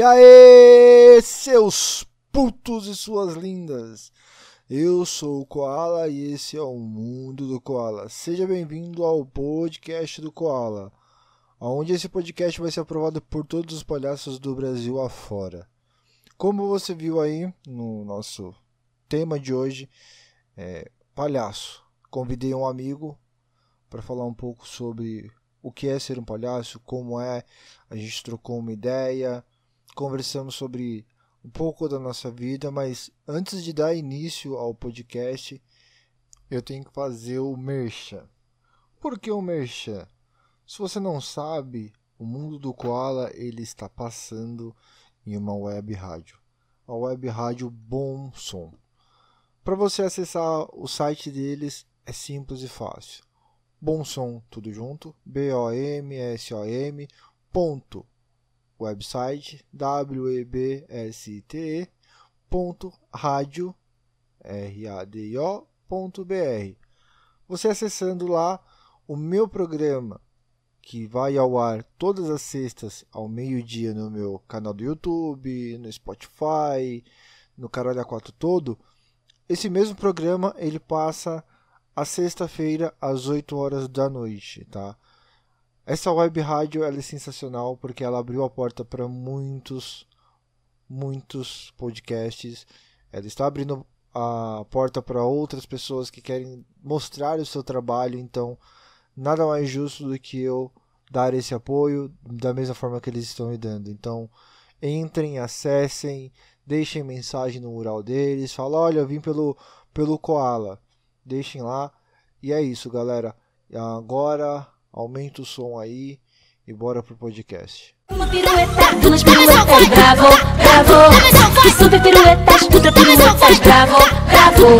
E aí, seus putos e suas lindas! Eu sou o Koala e esse é o Mundo do Koala. Seja bem-vindo ao podcast do Koala, onde esse podcast vai ser aprovado por todos os palhaços do Brasil afora. Como você viu aí no nosso tema de hoje, é palhaço. Convidei um amigo para falar um pouco sobre o que é ser um palhaço, como é. A gente trocou uma ideia, conversamos sobre um pouco da nossa vida, mas antes de dar início ao podcast, eu tenho que fazer o merchan. Por que o merchan? Se você não sabe, o mundo do koala ele está passando em uma web rádio, a web rádio Bom Som. Para você acessar o site deles é simples e fácil. Bom Som tudo junto, B O M S O M ponto website webste.radio radio.br. Você acessando lá o meu programa que vai ao ar todas as sextas ao meio-dia no meu canal do YouTube, no Spotify, no Caralho 4 todo. Esse mesmo programa ele passa a sexta-feira às 8 horas da noite, tá? Essa web rádio é sensacional porque ela abriu a porta para muitos, muitos podcasts. Ela está abrindo a porta para outras pessoas que querem mostrar o seu trabalho. Então, nada mais justo do que eu dar esse apoio da mesma forma que eles estão me dando. Então, entrem, acessem, deixem mensagem no mural deles, fala, olha, eu vim pelo pelo Koala. Deixem lá. E é isso, galera. Agora aumenta o som aí e bora pro podcast. Uma pirueta, duas piruetas, bravo, bravo. E super piruetas, piruetas, bravo, bravo.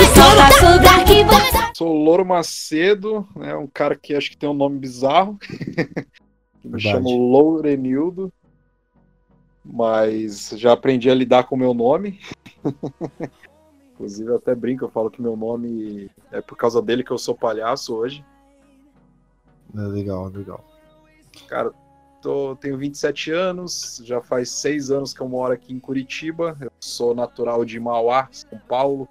E solta sobre arquivo. Sou Louro Macedo, né, um cara que acho que tem um nome bizarro. Me chamo Lourenildo, mas já aprendi a lidar com o meu nome. Inclusive, eu até brinco, eu falo que meu nome é por causa dele que eu sou palhaço hoje. É legal, legal. Cara, tô, tenho 27 anos, já faz seis anos que eu moro aqui em Curitiba. Eu sou natural de Mauá, São Paulo.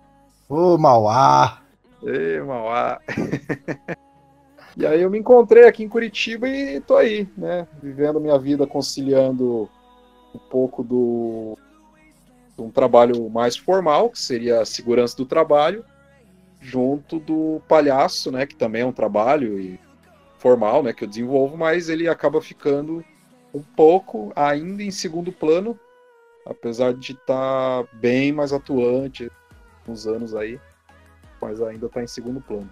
Ô, Mauá! Ê, Mauá! e aí eu me encontrei aqui em Curitiba e tô aí, né? Vivendo minha vida, conciliando um pouco do um trabalho mais formal, que seria a segurança do trabalho, junto do palhaço, né, que também é um trabalho e formal, né, que eu desenvolvo, mas ele acaba ficando um pouco ainda em segundo plano, apesar de estar tá bem mais atuante uns anos aí, mas ainda está em segundo plano.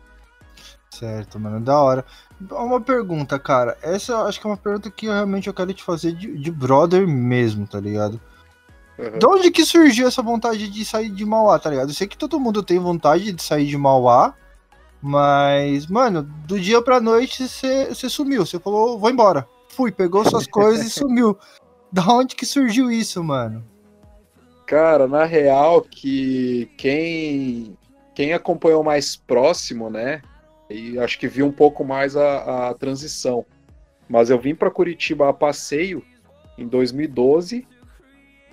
Certo, mano, da hora. Uma pergunta, cara. Essa acho que é uma pergunta que eu realmente eu quero te fazer de, de brother mesmo, tá ligado? Uhum. De onde que surgiu essa vontade de sair de Mauá, tá ligado? Eu sei que todo mundo tem vontade de sair de Mauá, mas, mano, do dia pra noite você sumiu. Você falou, vou embora. Fui, pegou suas coisas e sumiu. Da onde que surgiu isso, mano? Cara, na real, que quem, quem acompanhou mais próximo, né? E acho que viu um pouco mais a, a transição. Mas eu vim para Curitiba a passeio em 2012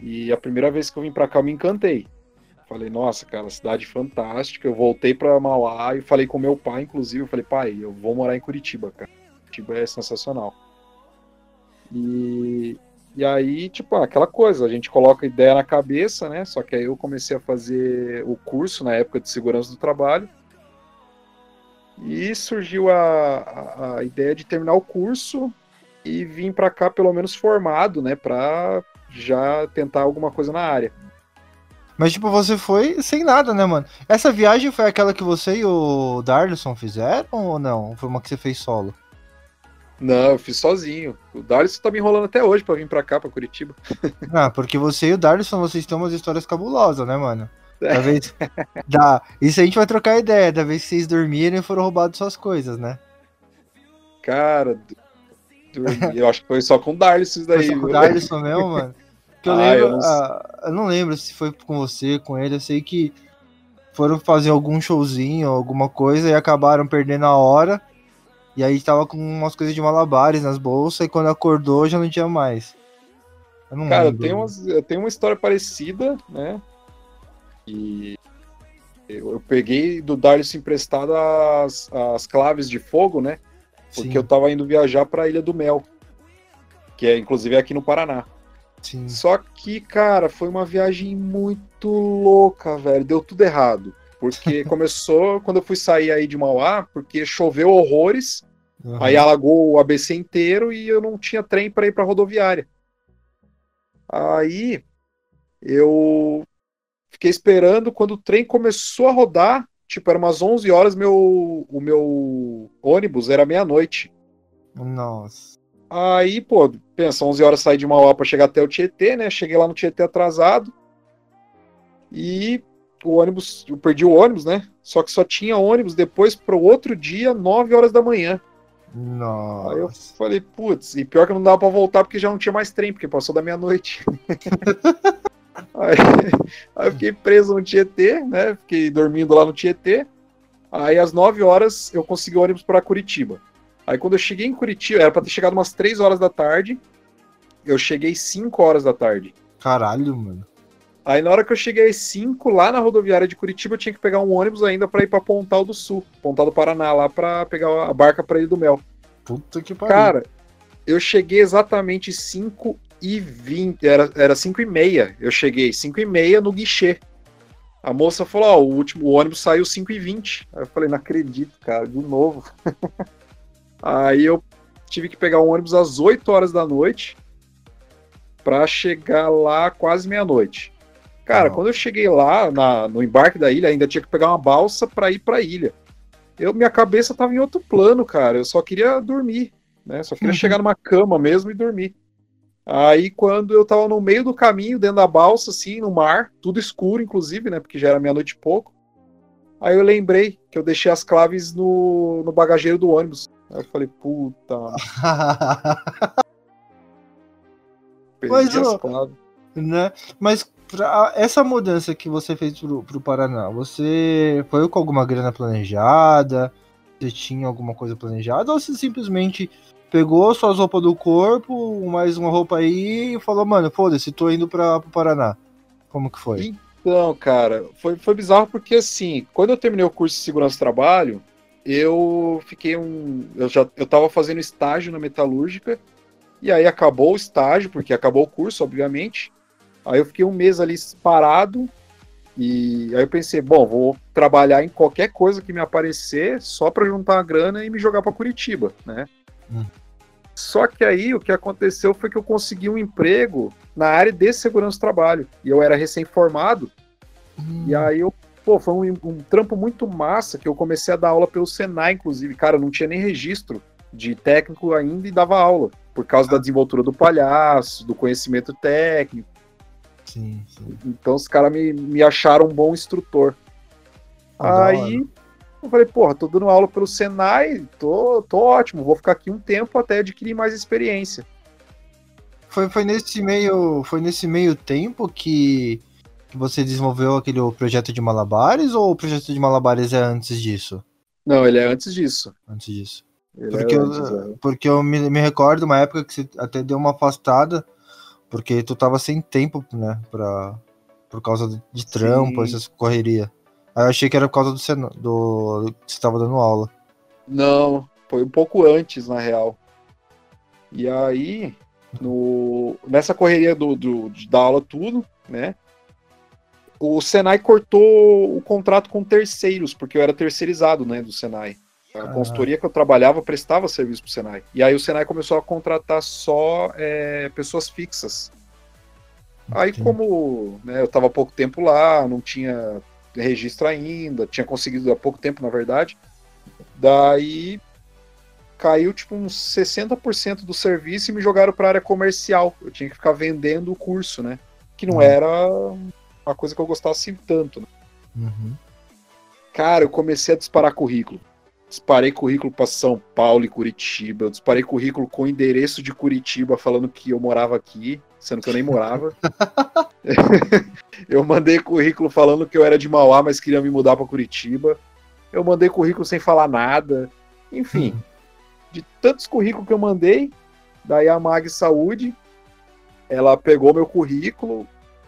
e a primeira vez que eu vim para cá eu me encantei. Falei, nossa, cara, cidade fantástica. Eu voltei para Mauá e falei com meu pai, inclusive, eu falei, pai, eu vou morar em Curitiba, cara. Curitiba é sensacional. E, e aí, tipo, aquela coisa, a gente coloca ideia na cabeça, né? Só que aí eu comecei a fazer o curso na época de segurança do trabalho. E surgiu a, a, a ideia de terminar o curso e vim para cá pelo menos formado, né, para já tentar alguma coisa na área. Mas, tipo, você foi sem nada, né, mano? Essa viagem foi aquela que você e o Darlison fizeram ou não? Foi uma que você fez solo? Não, eu fiz sozinho. O Darlison tá me enrolando até hoje pra vir pra cá, pra Curitiba. Ah, porque você e o Darlison, vocês têm umas histórias cabulosas, né, mano? Da é. vez... da... Isso a gente vai trocar ideia, da vez que vocês dormiram e foram roubados suas coisas, né? Cara, eu acho que foi só com o Darlison daí. Foi só com o Darlison mesmo, mano? Que eu ah, lembro, eu não... Ah, eu não... lembro se foi com você, com ele, eu sei que foram fazer algum showzinho, alguma coisa e acabaram perdendo a hora. E aí tava com umas coisas de malabares nas bolsas e quando acordou já não tinha mais. Cara, eu tenho, umas, eu tenho uma história parecida, né? E eu, eu peguei do Darius emprestado as, as claves de fogo, né? Porque Sim. eu tava indo viajar pra Ilha do Mel, que é inclusive aqui no Paraná. Sim. Só que, cara, foi uma viagem muito louca, velho. Deu tudo errado. Porque começou quando eu fui sair aí de Mauá, porque choveu horrores, uhum. aí alagou o ABC inteiro e eu não tinha trem para ir para rodoviária. Aí eu fiquei esperando quando o trem começou a rodar, tipo, era umas 11 horas, meu, o meu ônibus era meia-noite. Nossa. Aí, pô, pensa, 11 horas saí de Mauá para chegar até o Tietê, né? Cheguei lá no Tietê atrasado. E o ônibus, eu perdi o ônibus, né? Só que só tinha ônibus depois para o outro dia, 9 horas da manhã. Nossa. Aí eu falei, putz, e pior que não dava para voltar porque já não tinha mais trem, porque passou da meia-noite. aí, aí, eu fiquei preso no Tietê, né? Fiquei dormindo lá no Tietê. Aí às 9 horas eu consegui o ônibus para Curitiba. Aí quando eu cheguei em Curitiba, era para ter chegado umas 3 horas da tarde. Eu cheguei 5 horas da tarde. Caralho, mano. Aí na hora que eu cheguei às 5, lá na rodoviária de Curitiba, eu tinha que pegar um ônibus ainda para ir para Pontal do Sul, Pontal do Paraná, lá para pegar a barca para ir do Mel. Puta que pariu. Cara, eu cheguei exatamente 5 e 20, era, era 5 e meia. Eu cheguei 5 e meia no guichê. A moça falou: Ó, oh, o último o ônibus saiu 5 e 20. Aí eu falei: Não acredito, cara, de novo. Aí eu tive que pegar um ônibus às 8 horas da noite para chegar lá quase meia-noite. Cara, quando eu cheguei lá na, no embarque da ilha, ainda tinha que pegar uma balsa para ir para a ilha. Eu, minha cabeça tava em outro plano, cara. Eu só queria dormir, né? Só queria uhum. chegar numa cama mesmo e dormir. Aí, quando eu tava no meio do caminho, dentro da balsa, assim, no mar, tudo escuro, inclusive, né? Porque já era meia-noite e pouco. Aí eu lembrei que eu deixei as claves no, no bagageiro do ônibus. Aí eu falei, puta. Perdi Mas, as. Né? Mas pra essa mudança que você fez pro, pro Paraná, você foi com alguma grana planejada? Você tinha alguma coisa planejada? Ou você simplesmente pegou suas roupas do corpo, mais uma roupa aí e falou, mano, foda-se, tô indo pra, pro Paraná? Como que foi? Então, cara, foi, foi bizarro porque assim, quando eu terminei o curso de segurança do trabalho, eu fiquei um. Eu já eu tava fazendo estágio na metalúrgica, e aí acabou o estágio, porque acabou o curso, obviamente. Aí eu fiquei um mês ali parado. E aí eu pensei, bom, vou trabalhar em qualquer coisa que me aparecer só para juntar a grana e me jogar para Curitiba, né? Hum. Só que aí o que aconteceu foi que eu consegui um emprego na área de segurança do trabalho. E eu era recém-formado. Hum. E aí eu, pô, foi um, um, trampo muito massa que eu comecei a dar aula pelo Senai, inclusive. Cara, não tinha nem registro de técnico ainda e dava aula. Por causa ah. da desenvoltura do palhaço, do conhecimento técnico. Sim, sim. Então os caras me, me acharam um bom instrutor. Aí eu falei, porra, tô dando aula pelo Senai, tô, tô ótimo, vou ficar aqui um tempo até adquirir mais experiência. Foi, foi nesse meio foi nesse meio tempo que você desenvolveu aquele projeto de malabares ou o projeto de malabares é antes disso? Não, ele é antes disso. Antes disso. Ele porque, é antes, eu, é. porque eu me, me recordo uma época que você até deu uma afastada porque tu tava sem tempo, né? Pra, por causa de trampo, Sim. essas correria. Aí eu achei que era por causa do, ceno, do que você tava dando aula. Não, foi um pouco antes, na real. E aí, no, nessa correria do, do, da aula tudo, né? O Senai cortou o contrato com terceiros, porque eu era terceirizado, né, do Senai. A consultoria que eu trabalhava prestava serviço para o Senai. E aí o Senai começou a contratar só é, pessoas fixas. Aí, como né, eu estava há pouco tempo lá, não tinha registro ainda, tinha conseguido há pouco tempo, na verdade, daí caiu tipo uns 60% do serviço e me jogaram para a área comercial. Eu tinha que ficar vendendo o curso, né? Que não uhum. era uma coisa que eu gostasse tanto. Né? Uhum. Cara, eu comecei a disparar currículo disparei currículo para São Paulo e Curitiba, eu disparei currículo com endereço de Curitiba falando que eu morava aqui, sendo que eu nem morava. eu mandei currículo falando que eu era de Mauá, mas queria me mudar para Curitiba. Eu mandei currículo sem falar nada. Enfim, de tantos currículos que eu mandei, daí a Mag Saúde ela pegou meu currículo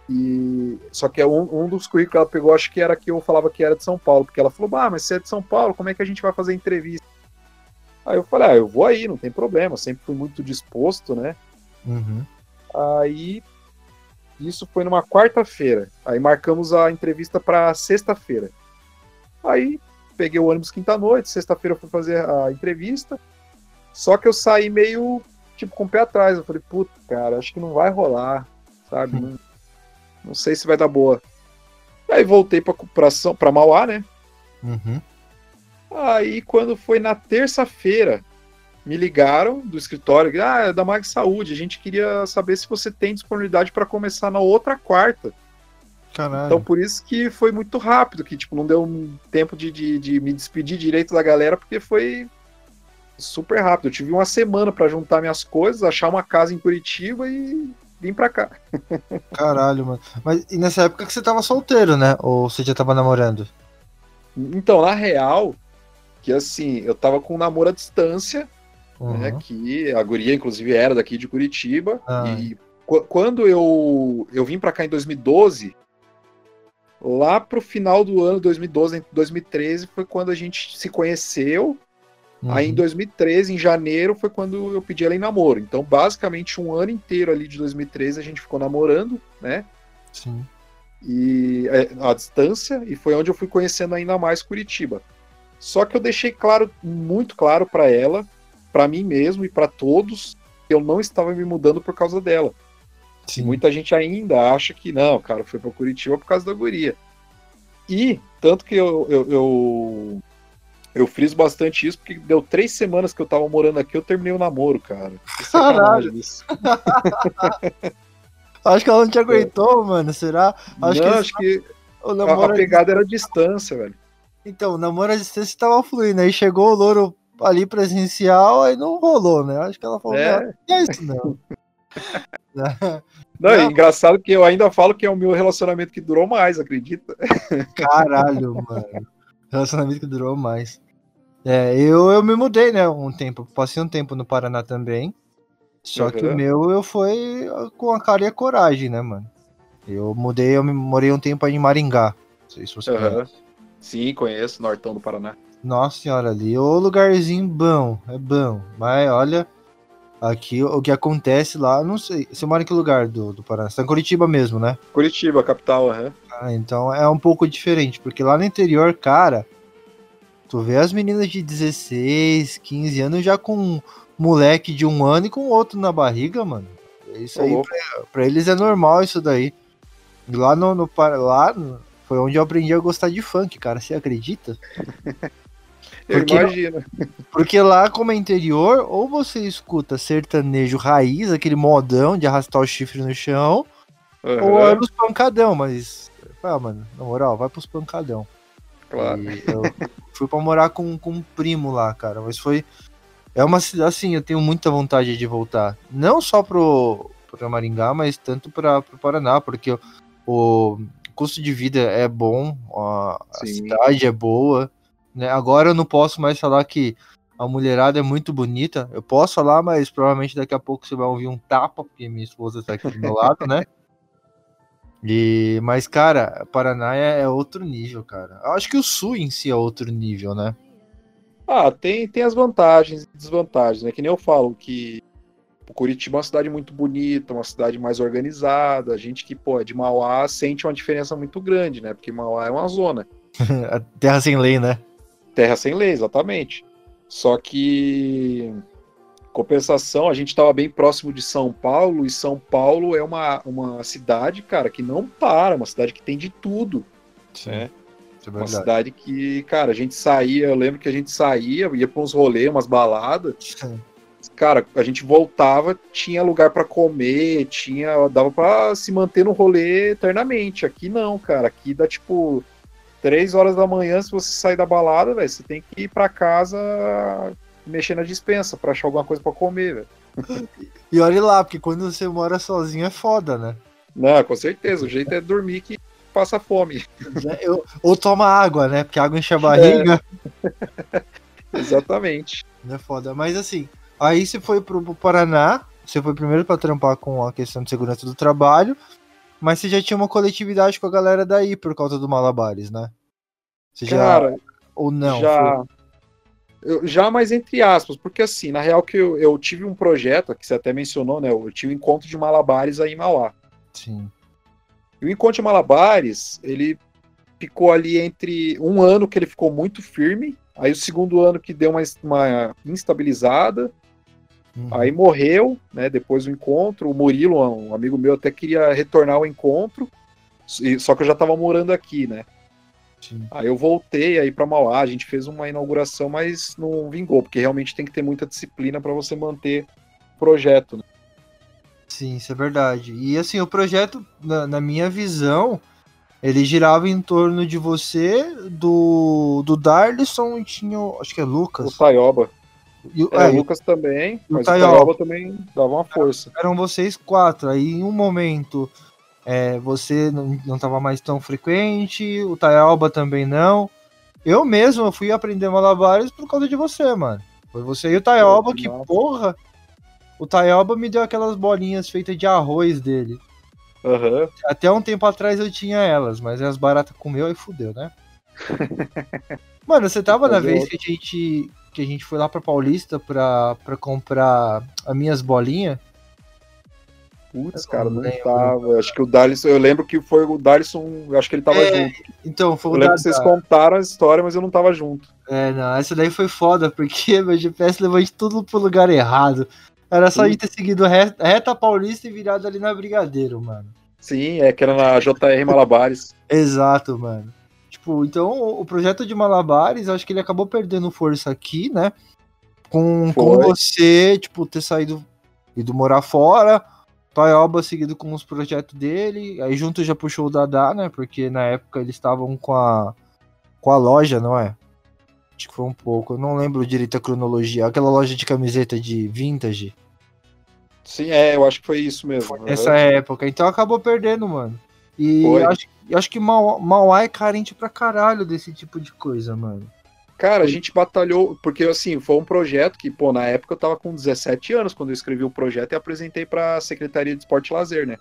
e só que é um, um dos currículos que ela pegou, acho que era que eu falava que era de São Paulo, porque ela falou: "Ah, mas você é de São Paulo, como é que a gente vai fazer entrevista?" Aí eu falei: "Ah, eu vou aí, não tem problema, sempre fui muito disposto, né?" Uhum. Aí isso foi numa quarta-feira. Aí marcamos a entrevista para sexta-feira. Aí peguei o ônibus quinta-noite, sexta-feira eu fui fazer a entrevista. Só que eu saí meio, tipo, com o pé atrás. Eu falei, puta, cara, acho que não vai rolar, sabe? não sei se vai dar boa. Aí voltei pra, pra, São- pra Mauá, né? Uhum. Aí quando foi na terça-feira, me ligaram do escritório, ah, é da Mag Saúde, a gente queria saber se você tem disponibilidade para começar na outra quarta. Caralho. Então por isso que foi muito rápido, que tipo, não deu um tempo de, de, de me despedir direito da galera, porque foi super rápido. Eu tive uma semana para juntar minhas coisas, achar uma casa em Curitiba e vim pra cá. Caralho, mano. Mas e nessa época que você tava solteiro, né? Ou você já tava namorando? Então, na real, que assim, eu tava com um namoro à distância, Uhum. né, que a guria, inclusive, era daqui de Curitiba. Ah. E qu- quando eu, eu vim pra cá em 2012, lá pro final do ano 2012, entre 2013, foi quando a gente se conheceu. Aí em Uhum. 2013, em janeiro, foi quando eu pedi ela em namoro. Então, basicamente, um ano inteiro ali de 2013 a gente ficou namorando, né? Sim. e é, à distância e foi onde eu fui conhecendo ainda mais Curitiba. Só que eu deixei claro, muito claro para ela, para mim mesmo e para todos, que eu não estava me mudando por causa dela. Sim. Muita gente ainda acha que não, cara, foi para Curitiba por causa da guria. E tanto que eu, eu, eu eu friso bastante isso porque deu três semanas que eu tava morando aqui, eu terminei o namoro, cara. Isso. Acho que ela não te aguentou, mano. Será? Acho não, que acho que o a, namoro. a pegada era a distância, velho. Então, o namoro à distância tava fluindo. Aí chegou o louro ali presencial, aí não rolou, né? Acho que ela falou, É. é isso não. Não, é Não. engraçado que eu ainda falo que é o meu relacionamento que durou mais, acredita? Caralho, mano. Relacionamento que durou mais. É, eu, eu me mudei, né, um tempo. Passei um tempo no Paraná também. Só que o Uhum. meu eu fui com a cara e a coragem, né, mano? Eu mudei, eu morei um tempo aí em Maringá. Não sei se você Aham. conhece. Sim, conheço, Nortão do Paraná. Nossa senhora, ali, o lugarzinho bom, é bom. Mas olha, aqui o que acontece lá, não sei. Você mora em que lugar do, do Paraná? Você tá em Curitiba mesmo, né? Curitiba, capital, aham. Ah, então é um pouco diferente, porque lá no interior, cara, tu vê as meninas de 16, 15 anos já com um moleque de um ano e com outro na barriga, mano. Isso aí pra, pra eles é normal isso daí. Lá no, no lá foi onde eu aprendi a gostar de funk, cara. Você acredita? Eu Porque- imagino. Porque lá, como é interior, ou você escuta sertanejo raiz, aquele modão de arrastar o chifre no chão, Aham, ou é os pancadão, mas. Ah, mano, na moral, vai pros pancadão. claro. E eu fui pra morar com, com um primo lá, cara. Mas foi. É uma cidade, assim, eu tenho muita vontade de voltar. Não só pro, pro Maringá, mas tanto pra, pro Paraná, porque o, custo de vida é bom, a, a cidade é boa. Né? Agora eu não posso mais falar que a mulherada é muito bonita. Eu posso falar, mas provavelmente daqui a pouco você vai ouvir um tapa, porque minha esposa tá aqui do meu lado, né? E, mas, cara, Paraná é, é outro nível, cara. Eu acho que o Sul em si é outro nível, né? Ah, tem, tem as vantagens e desvantagens, né? Que nem eu falo que o Curitiba é uma cidade muito bonita, uma cidade mais organizada. A gente que, pô, é de Mauá sente uma diferença muito grande, né? Porque Mauá é uma zona. Terra sem lei, né? Terra sem lei, exatamente. Só que, compensação, a gente estava bem próximo de São Paulo, e São Paulo é uma, uma cidade, cara, que não para, uma cidade que tem de tudo. né? Isso é Uma cidade que, cara, a gente saía, eu lembro que a gente saía, ia para uns rolês, umas baladas, cara, a gente voltava, tinha lugar para comer, tinha, dava para se manter no rolê eternamente. Aqui não, cara, aqui dá tipo três horas da manhã, se você sair da balada, velho, você tem que ir para casa mexer na dispensa para achar alguma coisa para comer, velho. E olha lá, porque quando você mora sozinho é foda, né? Não, com certeza, o jeito é dormir que passa fome. Eu- ou toma água, né? Porque água enche a barriga. Exatamente. É foda. Mas assim, aí você foi pro, pro Paraná, você foi primeiro para trampar com a questão de segurança do trabalho, mas você já tinha uma coletividade com a galera daí por causa do Malabares, né? Você Cara, já... ou não? Já. Foi... Eu, já, mas entre aspas, porque assim, na real que eu, eu tive um projeto, que você até mencionou, né? Eu tive um encontro de malabares aí em Mauá. Sim. E o encontro de malabares, ele ficou ali entre um ano que ele ficou muito firme, aí o segundo ano que deu uma, uma instabilizada, uhum. aí morreu, né? Depois do encontro, o Murilo, um amigo meu, até queria retornar ao encontro, só que eu já estava morando aqui, né? Sim. Aí eu voltei aí para Mauá, a gente fez uma inauguração, mas não vingou, porque realmente tem que ter muita disciplina para você manter o projeto. Né? Sim, isso é verdade. E assim, o projeto, na, na, minha visão, ele girava em torno de você, do, do Darlison e tinha, acho que é Lucas. O Taioba. E, é, é, o Lucas também, mas o Taioba. o Taioba também dava uma força. Eram vocês quatro. Aí em um momento é, você não, não tava mais tão frequente, o Tayalba também não. Eu mesmo fui aprender malabares por causa de você, mano. Foi você e o Tayalba que, porra, o Tayalba me deu aquelas bolinhas feitas de arroz dele. Uhum. Até um tempo atrás eu tinha elas, mas as baratas comeu e fudeu, né? Mano, você tava na vez que a gente que a gente foi lá pra Paulista pra, pra comprar as minhas bolinhas? Putz, cara, não lembro. tava. Acho que o Darlison, eu lembro que foi o Darlison, acho que ele tava é, junto. Então, foi eu o lembro que vocês contaram a história, mas eu não tava junto. É, não, essa daí foi foda, porque meu GPS levou de tudo pro lugar errado. Era só a gente ter seguido reta, reta paulista e virado ali na Brigadeiro, mano. Sim, é que era na JR Malabares. Exato, mano. Tipo, então o projeto de Malabares, acho que ele acabou perdendo força aqui, né? Com, com você, tipo, ter saído ido morar fora, Toyoba seguido com os projetos dele, aí junto já puxou o Dada, né? Porque na época eles estavam com a com a loja, não é? Acho que foi um pouco, eu não lembro direito a cronologia. Aquela loja de camiseta de vintage. Sim, é, eu acho que foi isso mesmo. Foi nessa época, então acabou perdendo, mano. E acho, acho que Mauá é carente pra caralho desse tipo de coisa, mano. Cara, a gente batalhou, porque assim, foi um projeto que, pô, na época eu tava com 17 anos quando eu escrevi o projeto e apresentei pra Secretaria de Esporte e Lazer, né?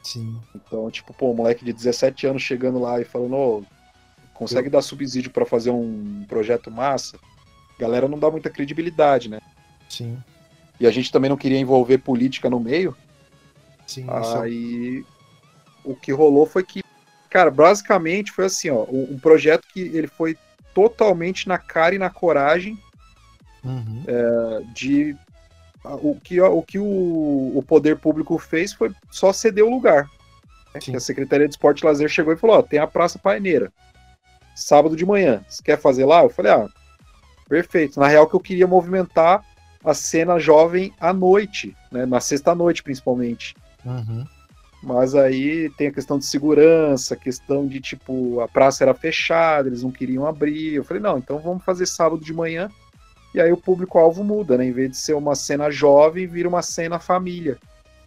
Sim. Então, tipo, pô, um moleque de 17 anos chegando lá e falando, ô, consegue eu... dar subsídio para fazer um projeto massa? Galera não dá muita credibilidade, né? Sim. E a gente também não queria envolver política no meio. Sim. Aí isso... o que rolou foi que, cara, basicamente foi assim, ó, um projeto que ele foi totalmente na cara e na coragem uhum. é, de o que, o, que o, o, poder público fez foi só ceder o lugar. Né? A Secretaria de Esporte e Lazer chegou e falou: ó, tem a Praça Paineira, sábado de manhã. Você quer fazer lá? Eu falei: ah, perfeito. Na real, que eu queria movimentar a cena jovem à noite, né? na sexta-noite principalmente. Uhum. Mas aí tem a questão de segurança, a questão de tipo, a praça era fechada, eles não queriam abrir. Eu falei, não, então vamos fazer sábado de manhã. E aí o público-alvo muda, né? Em vez de ser uma cena jovem, vira uma cena família.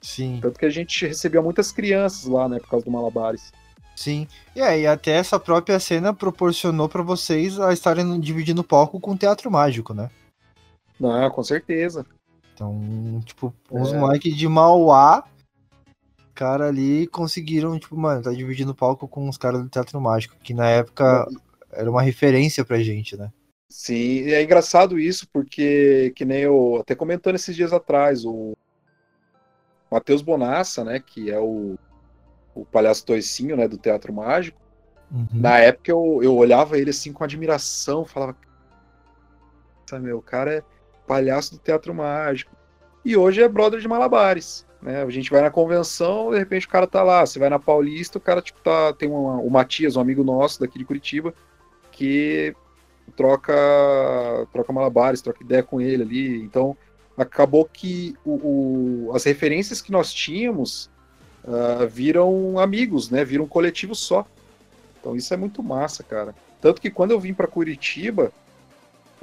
Sim. Tanto que a gente recebia muitas crianças lá, né, por causa do Malabares. Sim. E aí, até essa própria cena proporcionou para vocês a estarem dividindo o palco com o teatro mágico, né? Não, com certeza. Então, tipo, os é. moleques de Mauá caras ali conseguiram, tipo, mano, tá dividindo o palco com os caras do Teatro Mágico, que na época era uma referência pra gente, né? Sim, e é engraçado isso, porque, que nem eu até comentando esses dias atrás, o Matheus Bonassa, né, que é o, o palhaço toicinho, né, do Teatro Mágico, uhum. na época eu, eu olhava ele assim com admiração, falava, meu, o cara é palhaço do Teatro Mágico. E hoje é brother de Malabares. Né? A gente vai na convenção, de repente o cara tá lá. Você vai na Paulista, o cara tipo tá tem uma, o Matias, um amigo nosso daqui de Curitiba, que troca troca malabares, troca ideia com ele ali. Então acabou que o, o as referências que nós tínhamos uh, viram amigos, né? Viram um coletivo só. Então isso é muito massa, cara. Tanto que quando eu vim para Curitiba,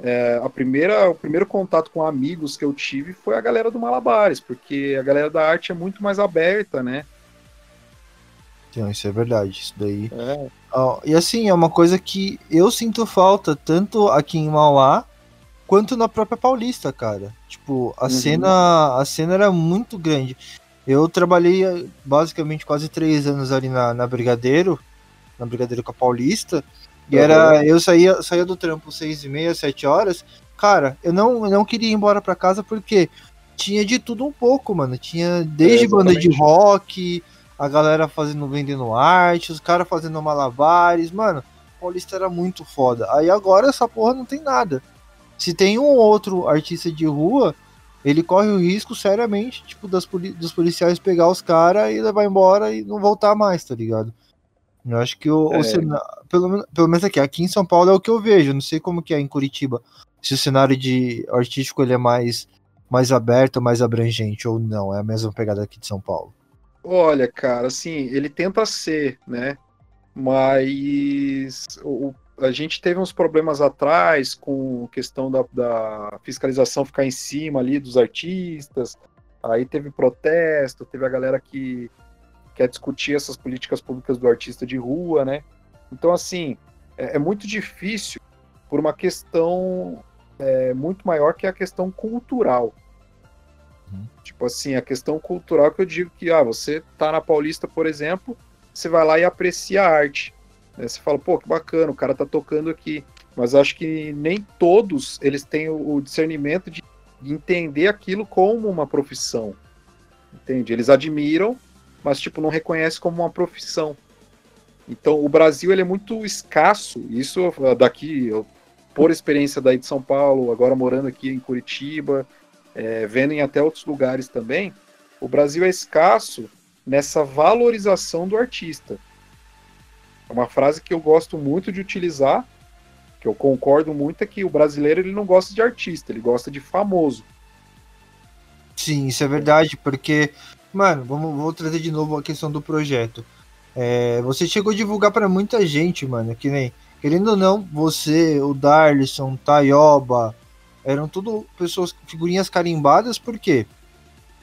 é, a primeira, o primeiro contato com amigos que eu tive foi a galera do Malabares, porque a galera da arte é muito mais aberta, né? Então, isso é verdade, isso daí. É. e assim, é uma coisa que eu sinto falta, tanto aqui em Mauá, quanto na própria Paulista, cara. Tipo, a uhum. cena a cena era muito grande. Eu trabalhei basicamente quase três anos ali na, na Brigadeiro, na Brigadeiro com a Paulista, e era eu saía saía do trampo seis e meia, sete horas. Cara, eu não, eu não queria ir embora para casa porque tinha de tudo um pouco, mano. Tinha desde é, banda de rock, a galera fazendo vendendo arte, os caras fazendo malabares, mano. Paulista era muito foda. Aí agora essa porra não tem nada. Se tem um outro artista de rua, ele corre o risco seriamente, tipo, das poli dos policiais pegar os caras e levar embora e não voltar mais, tá ligado? Eu acho que o, é. o cenário, pelo, pelo menos aqui, aqui em São Paulo é o que eu vejo. Não sei como que é em Curitiba. Se o cenário de artístico ele é mais, mais aberto, mais abrangente ou não. É a mesma pegada aqui de São Paulo. Olha, cara, assim, ele tenta ser, né? Mas o, a gente teve uns problemas atrás com questão da, da, fiscalização ficar em cima ali dos artistas. Aí teve protesto, teve a galera que quer discutir essas políticas públicas do artista de rua, né? Então, assim, é, é muito difícil por uma questão é, muito maior que a questão cultural. Uhum. Tipo assim, a questão cultural que eu digo que, ah, você tá na Paulista, por exemplo, você vai lá e aprecia a arte. Né? Você fala, pô, que bacana, o cara tá tocando aqui. Mas acho que nem todos eles têm o discernimento de entender aquilo como uma profissão. Entende? Eles admiram, mas tipo não reconhecem como uma profissão. Então o Brasil ele é muito escasso. Isso daqui, eu, por experiência daí de São Paulo, agora morando aqui em Curitiba, é, vendo em até outros lugares também, o Brasil é escasso nessa valorização do artista. É uma frase que eu gosto muito de utilizar, que eu concordo muito, é que o brasileiro ele não gosta de artista, ele gosta de famoso. Sim, isso é verdade, porque, mano, vamos, vou trazer de novo a questão do projeto. É, você chegou a divulgar para muita gente, mano, que nem, querendo ou não, você, o Darlison, Tayoba, eram tudo pessoas, figurinhas carimbadas, porque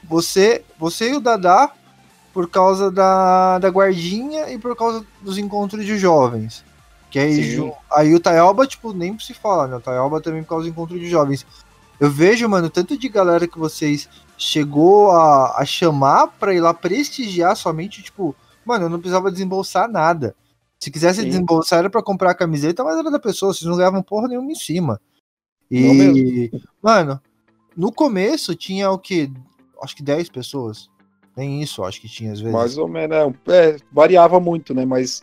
você, você e o Dadá por causa da, da guardinha e por causa dos encontros de jovens. Que aí, aí o Tayoba, tipo, nem se fala, né? O Tayoba também por causa do encontro de jovens. Eu vejo, mano, tanto de galera que vocês chegou a, a chamar pra ir lá prestigiar somente, tipo, mano, eu não precisava desembolsar nada. Se quisesse Sim. desembolsar era pra comprar a camiseta, mas era da pessoa, vocês não levam porra nenhuma em cima. E, mano, no começo tinha o que? Acho que 10 pessoas. Nem isso, acho que tinha às vezes. Mais ou menos, é, é, variava muito, né? Mas,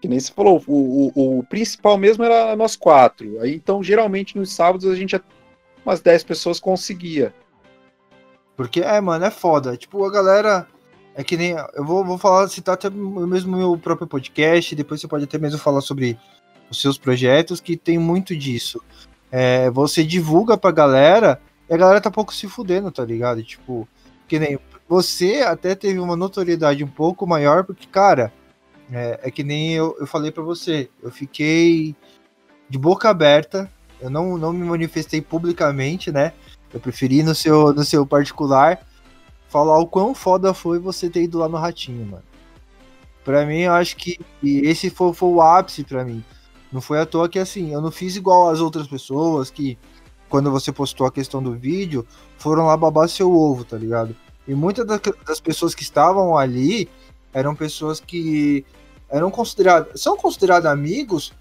que nem você falou, o, o, o, principal mesmo era nós quatro. Aí, então, geralmente, nos sábados, a gente, umas 10 pessoas conseguia. Porque, é, mano, é foda. Tipo, a galera. É que nem. Eu vou, vou falar, citar até mesmo meu próprio podcast, depois você pode até mesmo falar sobre os seus projetos, que tem muito disso. É, você divulga pra galera e a galera tá pouco se fudendo, tá ligado? Tipo, que nem você até teve uma notoriedade um pouco maior, porque, cara, é, é que nem eu, eu falei para você, eu fiquei de boca aberta, eu não, não me manifestei publicamente, né? Eu preferi no seu, no seu particular falar o quão foda foi você ter ido lá no Ratinho, mano. Pra mim, eu acho que esse foi, foi o ápice para mim. Não foi à toa que, assim, eu não fiz igual as outras pessoas que, quando você postou a questão do vídeo, foram lá babar seu ovo, tá ligado? E muitas das pessoas que estavam ali eram pessoas que eram consideradas, são consideradas amigos,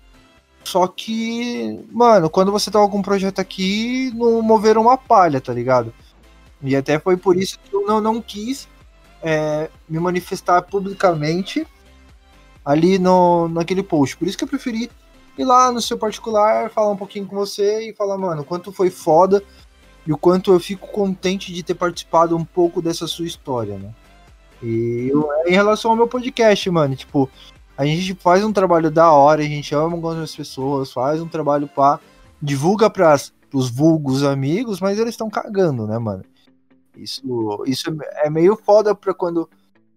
só que, mano, quando você tava com um projeto aqui, não moveram uma palha, tá ligado? E até foi por isso que eu não, não quis é, me manifestar publicamente ali no, naquele post. Por isso que eu preferi ir lá no seu particular, falar um pouquinho com você e falar, mano, quanto foi foda e o quanto eu fico contente de ter participado um pouco dessa sua história, né? E eu, em relação ao meu podcast, mano, tipo, a gente faz um trabalho da hora, a gente ama algumas pessoas, faz um trabalho para divulga para os vulgos amigos, mas eles estão cagando, né, mano? Isso, isso é meio foda pra quando,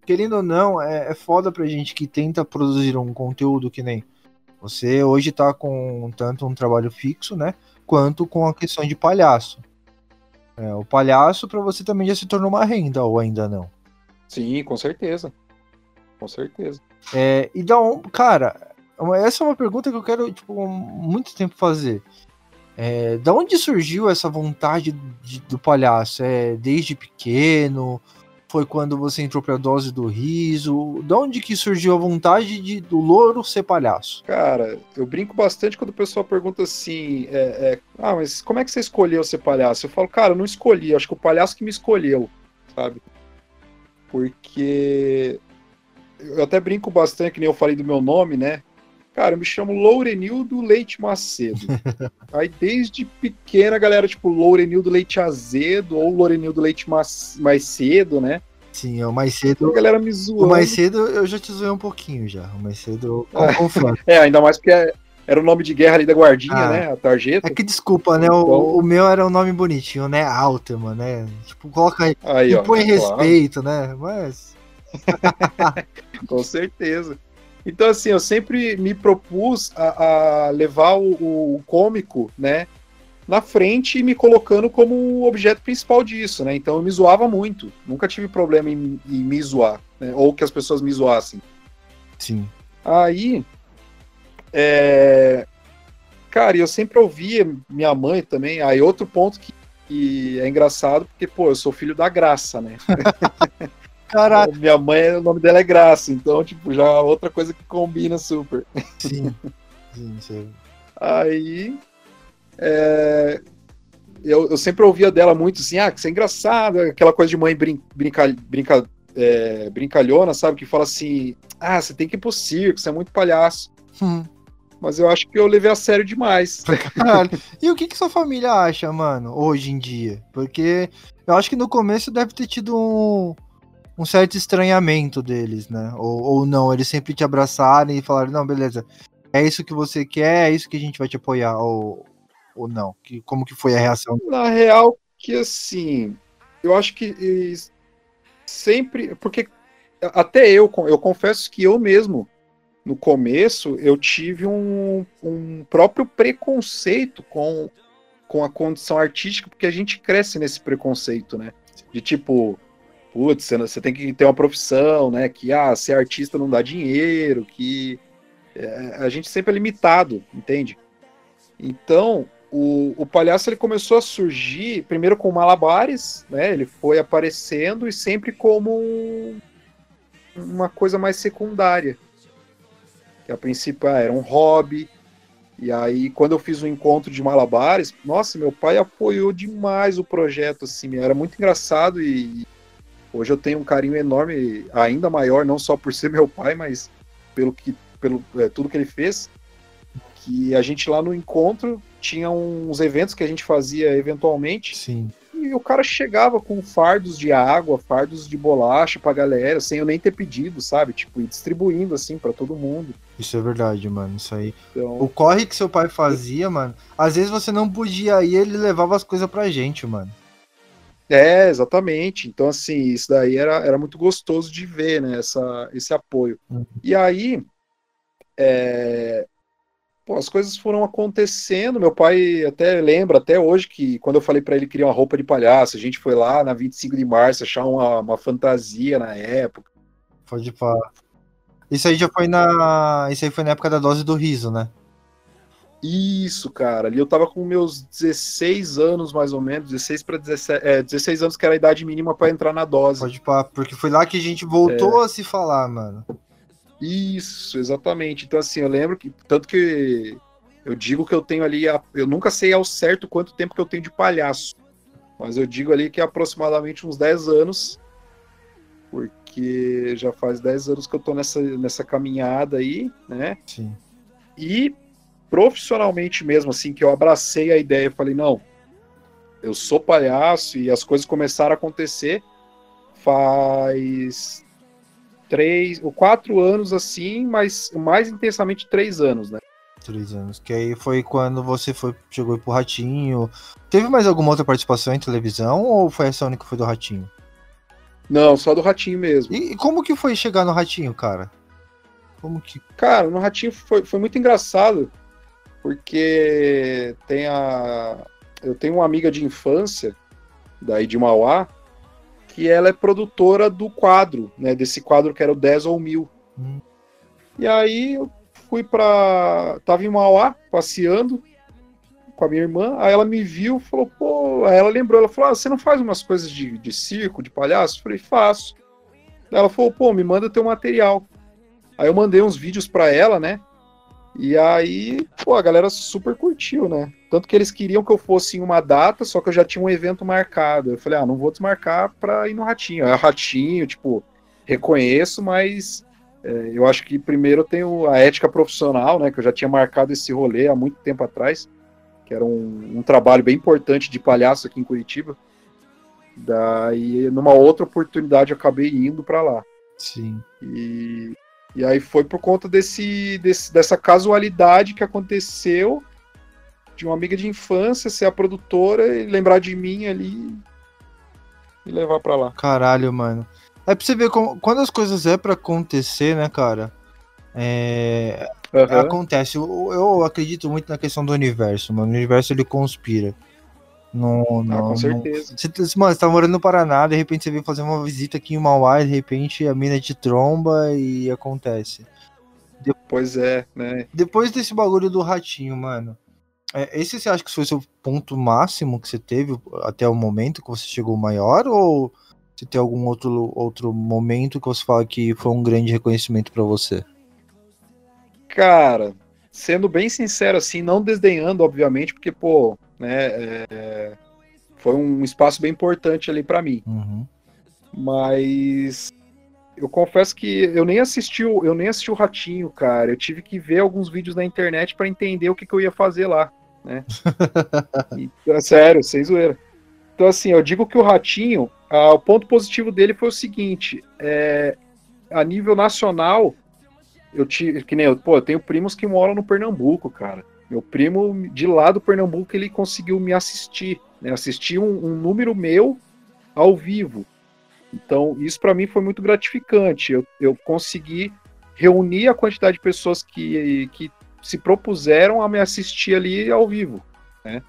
querendo ou não, é, é foda pra gente que tenta produzir um conteúdo que nem você hoje tá com tanto um trabalho fixo, né, quanto com a questão de palhaço. É, o palhaço para você também já se tornou uma renda, ou ainda não? Sim, com certeza. Com certeza. É, e dá um. Cara, essa é uma pergunta que eu quero, tipo, muito tempo fazer. É, da onde surgiu essa vontade de, do palhaço? É desde pequeno? Foi quando você entrou pra dose do riso? Da onde que surgiu a vontade de, do louro ser palhaço? Cara, eu brinco bastante quando o pessoal pergunta assim: é, é, Ah, mas como é que você escolheu ser palhaço? Eu falo, cara, eu não escolhi, acho que o palhaço que me escolheu, sabe? Porque eu até brinco bastante, que nem eu falei do meu nome, né? Cara, eu me chamo Lourenildo Leite Macedo. Aí desde pequena, a galera, tipo, Lourenildo Leite Azedo ou Lourenildo Leite mais, mais cedo, né? Sim, é o mais cedo. A galera me zoando. O mais cedo eu já te zoei um pouquinho já. O mais cedo eu ah. É, ainda mais porque era o nome de guerra ali da guardinha, ah. né? A tarjeta. É que desculpa, né? Então... O, o, meu era um nome bonitinho, né? Alterman, né? Tipo, coloca aí. aí ó, põe respeito, né? Mas. Com certeza. Então, assim, eu sempre me propus a, a levar o, o, cômico, né, na frente e me colocando como o objeto principal disso, né? Então eu me zoava muito. Nunca tive problema em, em me zoar, né? ou que as pessoas me zoassem. Sim. Aí, é... cara, eu sempre ouvia minha mãe também. Aí outro ponto que, que é engraçado, porque, pô, eu sou filho da graça, né? Caraca. Minha mãe, o nome dela é Graça, então, tipo, já é outra coisa que combina super. Sim. Sim, sim. Aí. É, eu, eu sempre ouvia dela muito assim, ah, que você é engraçado, aquela coisa de mãe brin, brinca, brinca, é, brincalhona, sabe? Que fala assim, ah, você tem que ir pro circo, você é muito palhaço. Hum. Mas eu acho que eu levei a sério demais. Caralho. E o que, que sua família acha, mano, hoje em dia? Porque eu acho que no começo deve ter tido um um certo estranhamento deles, né? Ou, ou não, eles sempre te abraçaram e falaram, não, beleza, é isso que você quer, é isso que a gente vai te apoiar, ou, ou não? Que, como que foi a reação? Na real, que assim, eu acho que sempre, porque até eu, eu confesso que eu mesmo, no começo, eu tive um, um próprio preconceito com, com a condição artística, porque a gente cresce nesse preconceito, né? De tipo, putz, você tem que ter uma profissão, né? Que ah, ser artista não dá dinheiro, que é, a gente sempre é limitado, entende? Então, o, o palhaço ele começou a surgir primeiro com malabares, né? Ele foi aparecendo e sempre como um, uma coisa mais secundária. Que a princípio ah, era um hobby. E aí, quando eu fiz o um encontro de malabares, nossa, meu pai apoiou demais o projeto, assim, era muito engraçado e Hoje eu tenho um carinho enorme, ainda maior, não só por ser meu pai, mas pelo que, pelo é, tudo que ele fez. Que a gente lá no encontro tinha uns eventos que a gente fazia eventualmente. Sim. E o cara chegava com fardos de água, fardos de bolacha pra galera, sem eu nem ter pedido, sabe? Tipo, e distribuindo assim para todo mundo. Isso é verdade, mano. Isso aí. Então... O corre que seu pai fazia, mano, às vezes você não podia ir, ele levava as coisas pra gente, mano. É, exatamente. Então, assim, isso daí era, era muito gostoso de ver, né? Essa, esse apoio. Uhum. E aí, é... Pô, as coisas foram acontecendo. Meu pai até lembra, até hoje, que quando eu falei para ele que queria uma roupa de palhaço, a gente foi lá na 25 de março achar uma, uma fantasia na época. Pode falar. Isso aí já foi na. Isso aí foi na época da dose do riso, né? Isso, cara. Ali eu tava com meus 16 anos, mais ou menos, 16 para 17, é, 16 anos que era a idade mínima para entrar na dose. Pode pá, porque foi lá que a gente voltou é. a se falar, mano. Isso, exatamente. Então, assim, eu lembro que, tanto que eu digo que eu tenho ali, eu nunca sei ao certo quanto tempo que eu tenho de palhaço, mas eu digo ali que é aproximadamente uns 10 anos, porque já faz 10 anos que eu tô nessa, nessa caminhada aí, né? Sim. E profissionalmente mesmo, assim, que eu abracei a ideia e falei, não, eu sou palhaço e as coisas começaram a acontecer faz três ou quatro anos assim, mas mais intensamente três anos, né? Três anos. Que aí foi quando você foi, chegou pro Ratinho. Teve mais alguma outra participação em televisão ou foi essa única que foi do Ratinho? Não, só do Ratinho mesmo. E, e como que foi chegar no Ratinho, cara? Como que. Cara, no Ratinho foi, foi muito engraçado porque tem a. Eu tenho uma amiga de infância, daí de Mauá, que ela é produtora do quadro, né? Desse quadro que era o 10 ou 1000. Hum. E aí eu fui pra. Tava em Mauá, passeando, com a minha irmã, aí ela me viu, falou, pô, aí ela lembrou, ela falou, ah, você não faz umas coisas de, de circo, de palhaço? Eu falei, faço. Ela falou, pô, me manda teu material. Aí eu mandei uns vídeos para ela, né? E aí, pô, a galera super curtiu, né? Tanto que eles queriam que eu fosse em uma data, só que eu já tinha um evento marcado. Eu falei, ah, não vou desmarcar pra ir no Ratinho. É Ratinho, tipo, reconheço, mas é, eu acho que primeiro eu tenho a ética profissional, né? Que eu já tinha marcado esse rolê há muito tempo atrás, que era um, um trabalho bem importante de palhaço aqui em Curitiba. Daí, numa outra oportunidade, eu acabei indo para lá. Sim. E, e aí foi por conta desse, desse, dessa casualidade que aconteceu de uma amiga de infância ser a produtora e lembrar de mim ali e levar para lá. Caralho, mano. É pra você ver como, quando as coisas é para acontecer, né, cara? É, uhum. Acontece. Eu, eu, acredito muito na questão do universo, mano. O universo ele conspira. No, no, ah, com certeza. Você, mano, você tá morando no Paraná, de repente você vem fazer uma visita aqui em Mauá, de repente a mina te tromba e acontece. De... Pois é, né? Depois desse bagulho do ratinho, mano. É, esse você acha que foi o seu ponto máximo que você teve até o momento que você chegou maior? Ou você tem algum outro, outro momento que você fala que foi um grande reconhecimento para você? Cara, sendo bem sincero, assim, não desdenhando, obviamente, porque, pô, né, é, foi um espaço bem importante ali para mim. Uhum. Mas eu confesso que eu nem assisti o, eu nem assisti o Ratinho, cara. Eu tive que ver alguns vídeos na internet para entender o que, que, eu ia fazer lá, né? e, é sério, sem zoeira. Então, assim, eu digo que o Ratinho, ah, o ponto positivo dele foi o seguinte: é, a nível nacional, eu tive, que nem eu, pô, eu tenho primos que moram no Pernambuco, cara. Meu primo de lá do Pernambuco, ele conseguiu me assistir, né? Assistir um, um número meu ao vivo. Então, isso para mim foi muito gratificante. Eu, eu consegui reunir a quantidade de pessoas que, que se propuseram a me assistir ali ao vivo, né?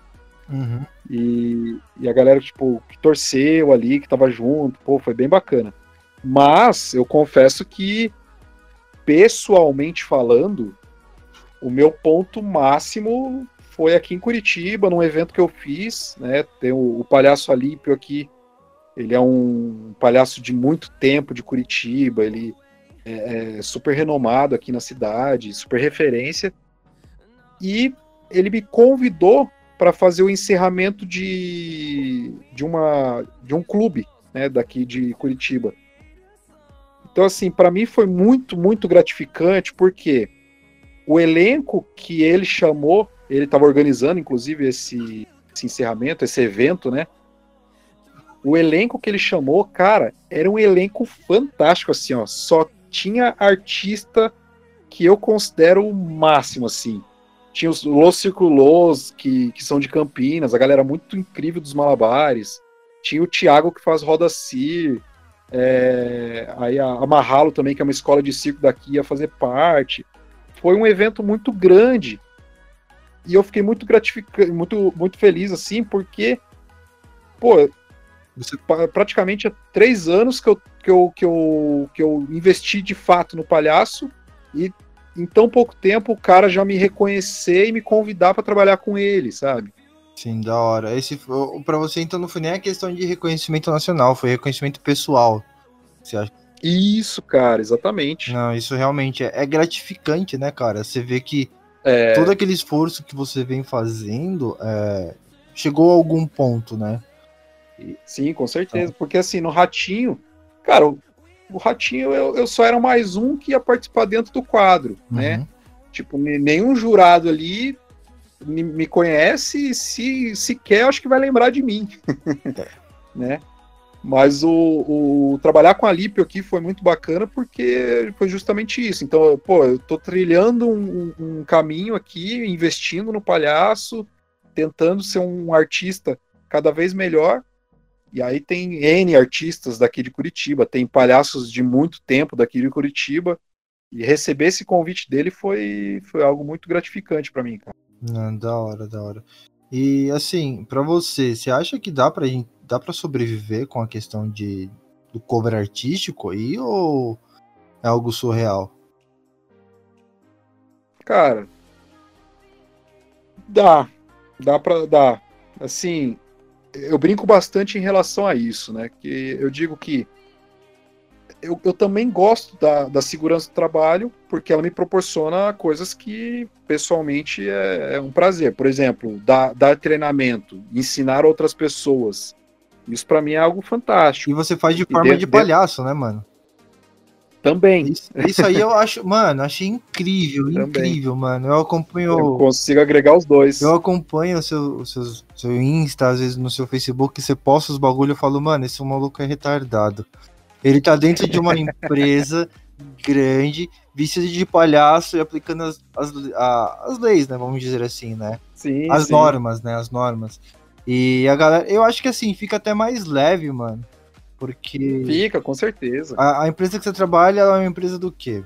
Uhum. E, e a galera, tipo, que torceu ali, que tava junto, pô, foi bem bacana. Mas eu confesso que, pessoalmente falando, o meu ponto máximo foi aqui em Curitiba, num evento que eu fiz, né? Tem o, o Palhaço Alípio aqui, ele é um palhaço de muito tempo de Curitiba, ele é, é super renomado aqui na cidade, super referência. E ele me convidou para fazer o encerramento de, de, uma, de um clube né, daqui de Curitiba. Então, assim, para mim foi muito, muito gratificante, porque o elenco que ele chamou, ele estava organizando, inclusive, esse, esse encerramento, esse evento, né? O elenco que ele chamou, cara, era um elenco fantástico, assim, ó. Só tinha artista que eu considero o máximo, assim. Tinha os Los Circulos, que, que são de Campinas, a galera muito incrível dos Malabares. Tinha o Thiago, que faz Roda Cir. É, aí a, a Marralo também, que é uma escola de circo daqui, ia fazer parte foi um evento muito grande e eu fiquei muito gratificante, muito, muito feliz assim, porque, pô, você, praticamente há três anos que eu, que, eu, que, eu, que eu investi de fato no palhaço e em tão pouco tempo o cara já me reconhecer e me convidar para trabalhar com ele, sabe? Sim, da hora. Esse para você então não foi nem a questão de reconhecimento nacional, foi reconhecimento pessoal. Você acha? Isso, cara, exatamente. Não, isso realmente é, é gratificante, né, cara? Você vê que é... todo aquele esforço que você vem fazendo é, chegou a algum ponto, né? Sim, com certeza. Então... Porque assim, no Ratinho, cara, o, o Ratinho eu, eu, só era mais um que ia participar dentro do quadro, né? uhum. né? Tipo, nenhum jurado ali me, me conhece se, se quer, acho que vai lembrar de mim. É. né? Mas o, o, trabalhar com a Lípio aqui foi muito bacana porque foi justamente isso. Então, pô, eu tô trilhando um, um, caminho aqui, investindo no palhaço, tentando ser um artista cada vez melhor. E aí tem N artistas daqui de Curitiba, tem palhaços de muito tempo daqui de Curitiba. E receber esse convite dele foi, foi algo muito gratificante para mim, cara. Da hora, da hora. E assim, para você, você acha que dá gente dá para sobreviver com a questão de do cover artístico aí ou é algo surreal? Cara, dá. Dá pra dar. Assim, eu brinco bastante em relação a isso, né? Que eu digo que eu, eu também gosto da, da segurança do trabalho, porque ela me proporciona coisas que pessoalmente é, é um prazer. Por exemplo, dar, dar treinamento, ensinar outras pessoas. Isso para mim é algo fantástico. E você faz de forma de, de palhaço, né, mano? Também. Isso, isso, aí eu acho, mano, achei incrível, Também. incrível, mano. Eu acompanho. Eu consigo agregar os dois. Eu acompanho o seu, o seu, seu Insta, às vezes no seu Facebook, você posta os bagulho, eu falo, mano, esse maluco é retardado. Ele tá dentro de uma empresa grande, vestido de palhaço e aplicando as, as, a, as leis, né? Vamos dizer assim, né? Sim. As sim. normas, né? As normas. E a galera, eu acho que assim, fica até mais leve, mano. Porque. Fica, com certeza. A, a empresa que você trabalha é uma empresa do quê?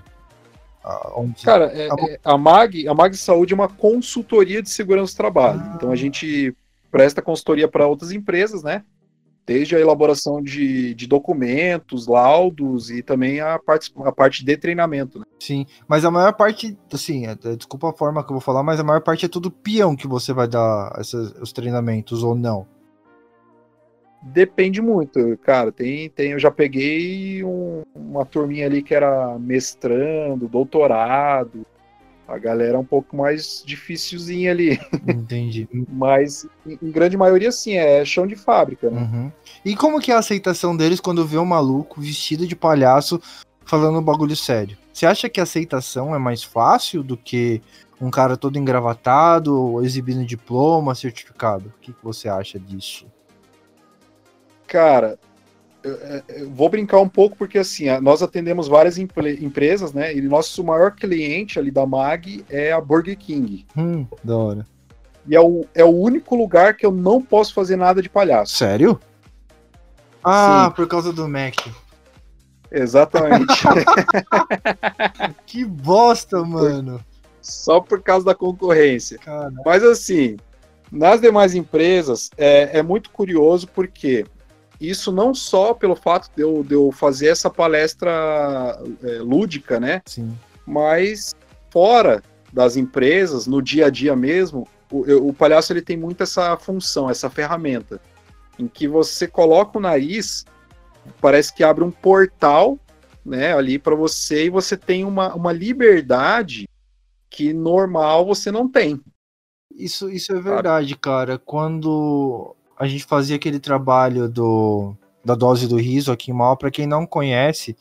Onde... Cara, é, é, a, MAG, a MAG Saúde é uma consultoria de segurança do trabalho. Ah. Então a gente presta consultoria para outras empresas, né? Desde a elaboração de, de documentos, laudos e também a parte, a parte de treinamento. Né? Sim, mas a maior parte, assim, é, é, desculpa a forma que eu vou falar, mas a maior parte é tudo peão que você vai dar esses, os treinamentos ou não. Depende muito, cara. Tem, tem, eu já peguei um, uma turminha ali que era mestrando, doutorado, a galera é um pouco mais dificilzinha ali. Entendi. Mas, em grande maioria, sim, é chão de fábrica, né? Uhum. E como que é a aceitação deles quando vê um maluco vestido de palhaço falando um bagulho sério? Você acha que a aceitação é mais fácil do que um cara todo engravatado, exibindo diploma, certificado? O que, que você acha disso? Cara, eu vou brincar um pouco porque assim nós atendemos várias empresas, né? E nosso maior cliente ali da Mag é a Burger King. Hum, da hora. E é o, é o único lugar que eu não posso fazer nada de palhaço. Sério? Ah, Sim. por causa do Mac. Exatamente. que bosta, mano. Só por causa da concorrência. Mas assim, nas demais empresas é, é muito curioso porque isso não só pelo fato de eu, de eu fazer essa palestra é, lúdica, né? Sim. Mas fora das empresas, no dia a dia mesmo, o, o palhaço ele tem muito essa função, essa ferramenta, em que você coloca o nariz, parece que abre um portal, né, ali para você e você tem uma, uma liberdade que normal você não tem. Isso, isso é verdade, cara. Quando a gente fazia aquele trabalho do, da dose do riso aqui em Mal. Para quem não conhece,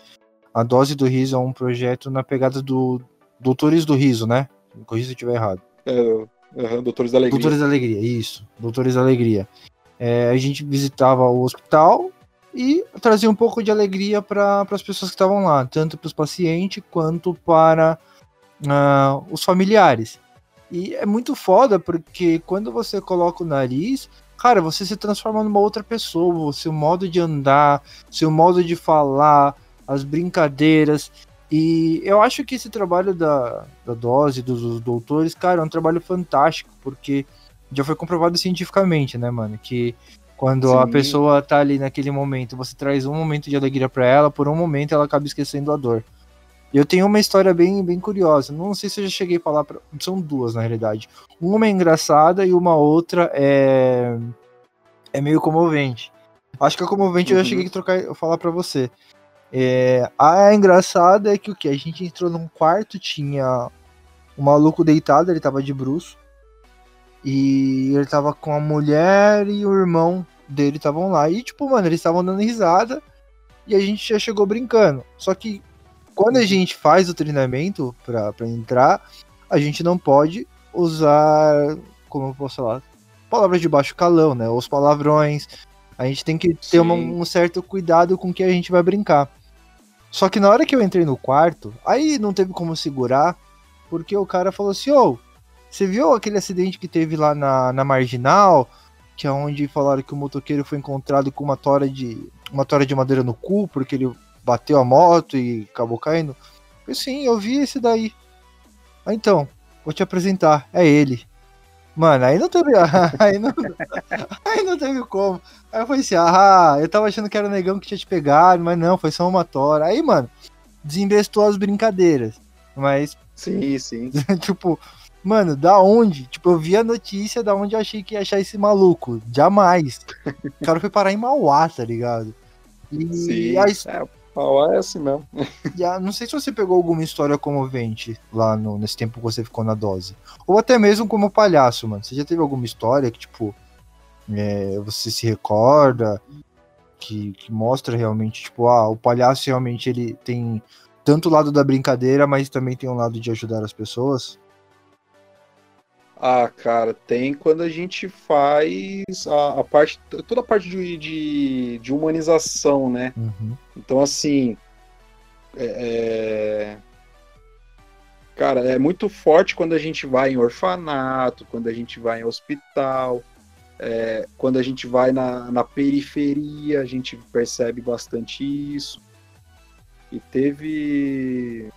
a dose do riso é um projeto na pegada do Doutores do Riso, né? Me corrija se eu estiver errado. É, uhum, Doutores da Alegria. Doutores da Alegria, isso. Doutores da Alegria. É, a gente visitava o hospital e trazia um pouco de alegria para as pessoas que estavam lá, tanto para os pacientes quanto para uh, os familiares. E é muito foda porque quando você coloca o nariz, cara, você se transforma numa outra pessoa, o seu modo de andar, seu modo de falar, as brincadeiras. E eu acho que esse trabalho da, da dose, dos, dos doutores, cara, é um trabalho fantástico, porque já foi comprovado cientificamente, né, mano? Que quando Sim. a pessoa tá ali naquele momento, você traz um momento de alegria para ela, por um momento ela acaba esquecendo a dor. Eu tenho uma história bem, bem curiosa. Não sei se eu já cheguei a falar. Pra... São duas, na realidade. Uma é engraçada e uma outra é. É meio comovente. Acho que a comovente uhum. eu já uhum. cheguei a trocar, falar para você. É... A engraçada é que o que? A gente entrou num quarto, tinha um maluco deitado, ele tava de bruxo. E ele tava com a mulher e o irmão dele estavam lá. E, tipo, mano, eles estavam dando risada. E a gente já chegou brincando. Só que quando a gente faz o treinamento para entrar, a gente não pode usar, como eu posso falar, palavras de baixo calão, né? Os palavrões. A gente tem que ter uma, um certo cuidado com o que a gente vai brincar. Só que na hora que eu entrei no quarto, aí não teve como segurar, porque o cara falou assim: Ô, oh, você viu aquele acidente que teve lá na, na marginal? Que é onde falaram que o motoqueiro foi encontrado com uma tora de uma tora de madeira no cu, porque ele bateu a moto e acabou caindo? Eu, sim, eu vi esse daí. Ah, então, vou te apresentar, é ele. Mano, aí não teve. Aí não, aí não teve como. Aí eu falei assim, ah, eu tava achando que era o negão que tinha te pegado, mas não, foi só uma tora. Aí, mano, desinvestou as brincadeiras. Mas. Sim, sim. tipo, Mano, da onde? Tipo, eu vi a notícia da onde eu achei que ia achar esse maluco. Jamais. o cara foi parar em Mauá, tá ligado? E Sim, a... é, Mauá é assim mesmo. e a... não sei se você pegou alguma história comovente lá no... nesse tempo que você ficou na dose. Ou até mesmo como palhaço, mano. Você já teve alguma história que, tipo, é... você se recorda, que, que mostra realmente, tipo, ah, o palhaço realmente ele tem tanto o lado da brincadeira, mas também tem um lado de ajudar as pessoas? Ah, cara, tem quando a gente faz a, a parte, toda a parte de, de, de humanização, né? Uhum. Então, assim, é, é, cara, é muito forte quando a gente vai em orfanato, quando a gente vai em hospital, é, quando a gente vai na, na periferia, a gente percebe bastante isso. E teve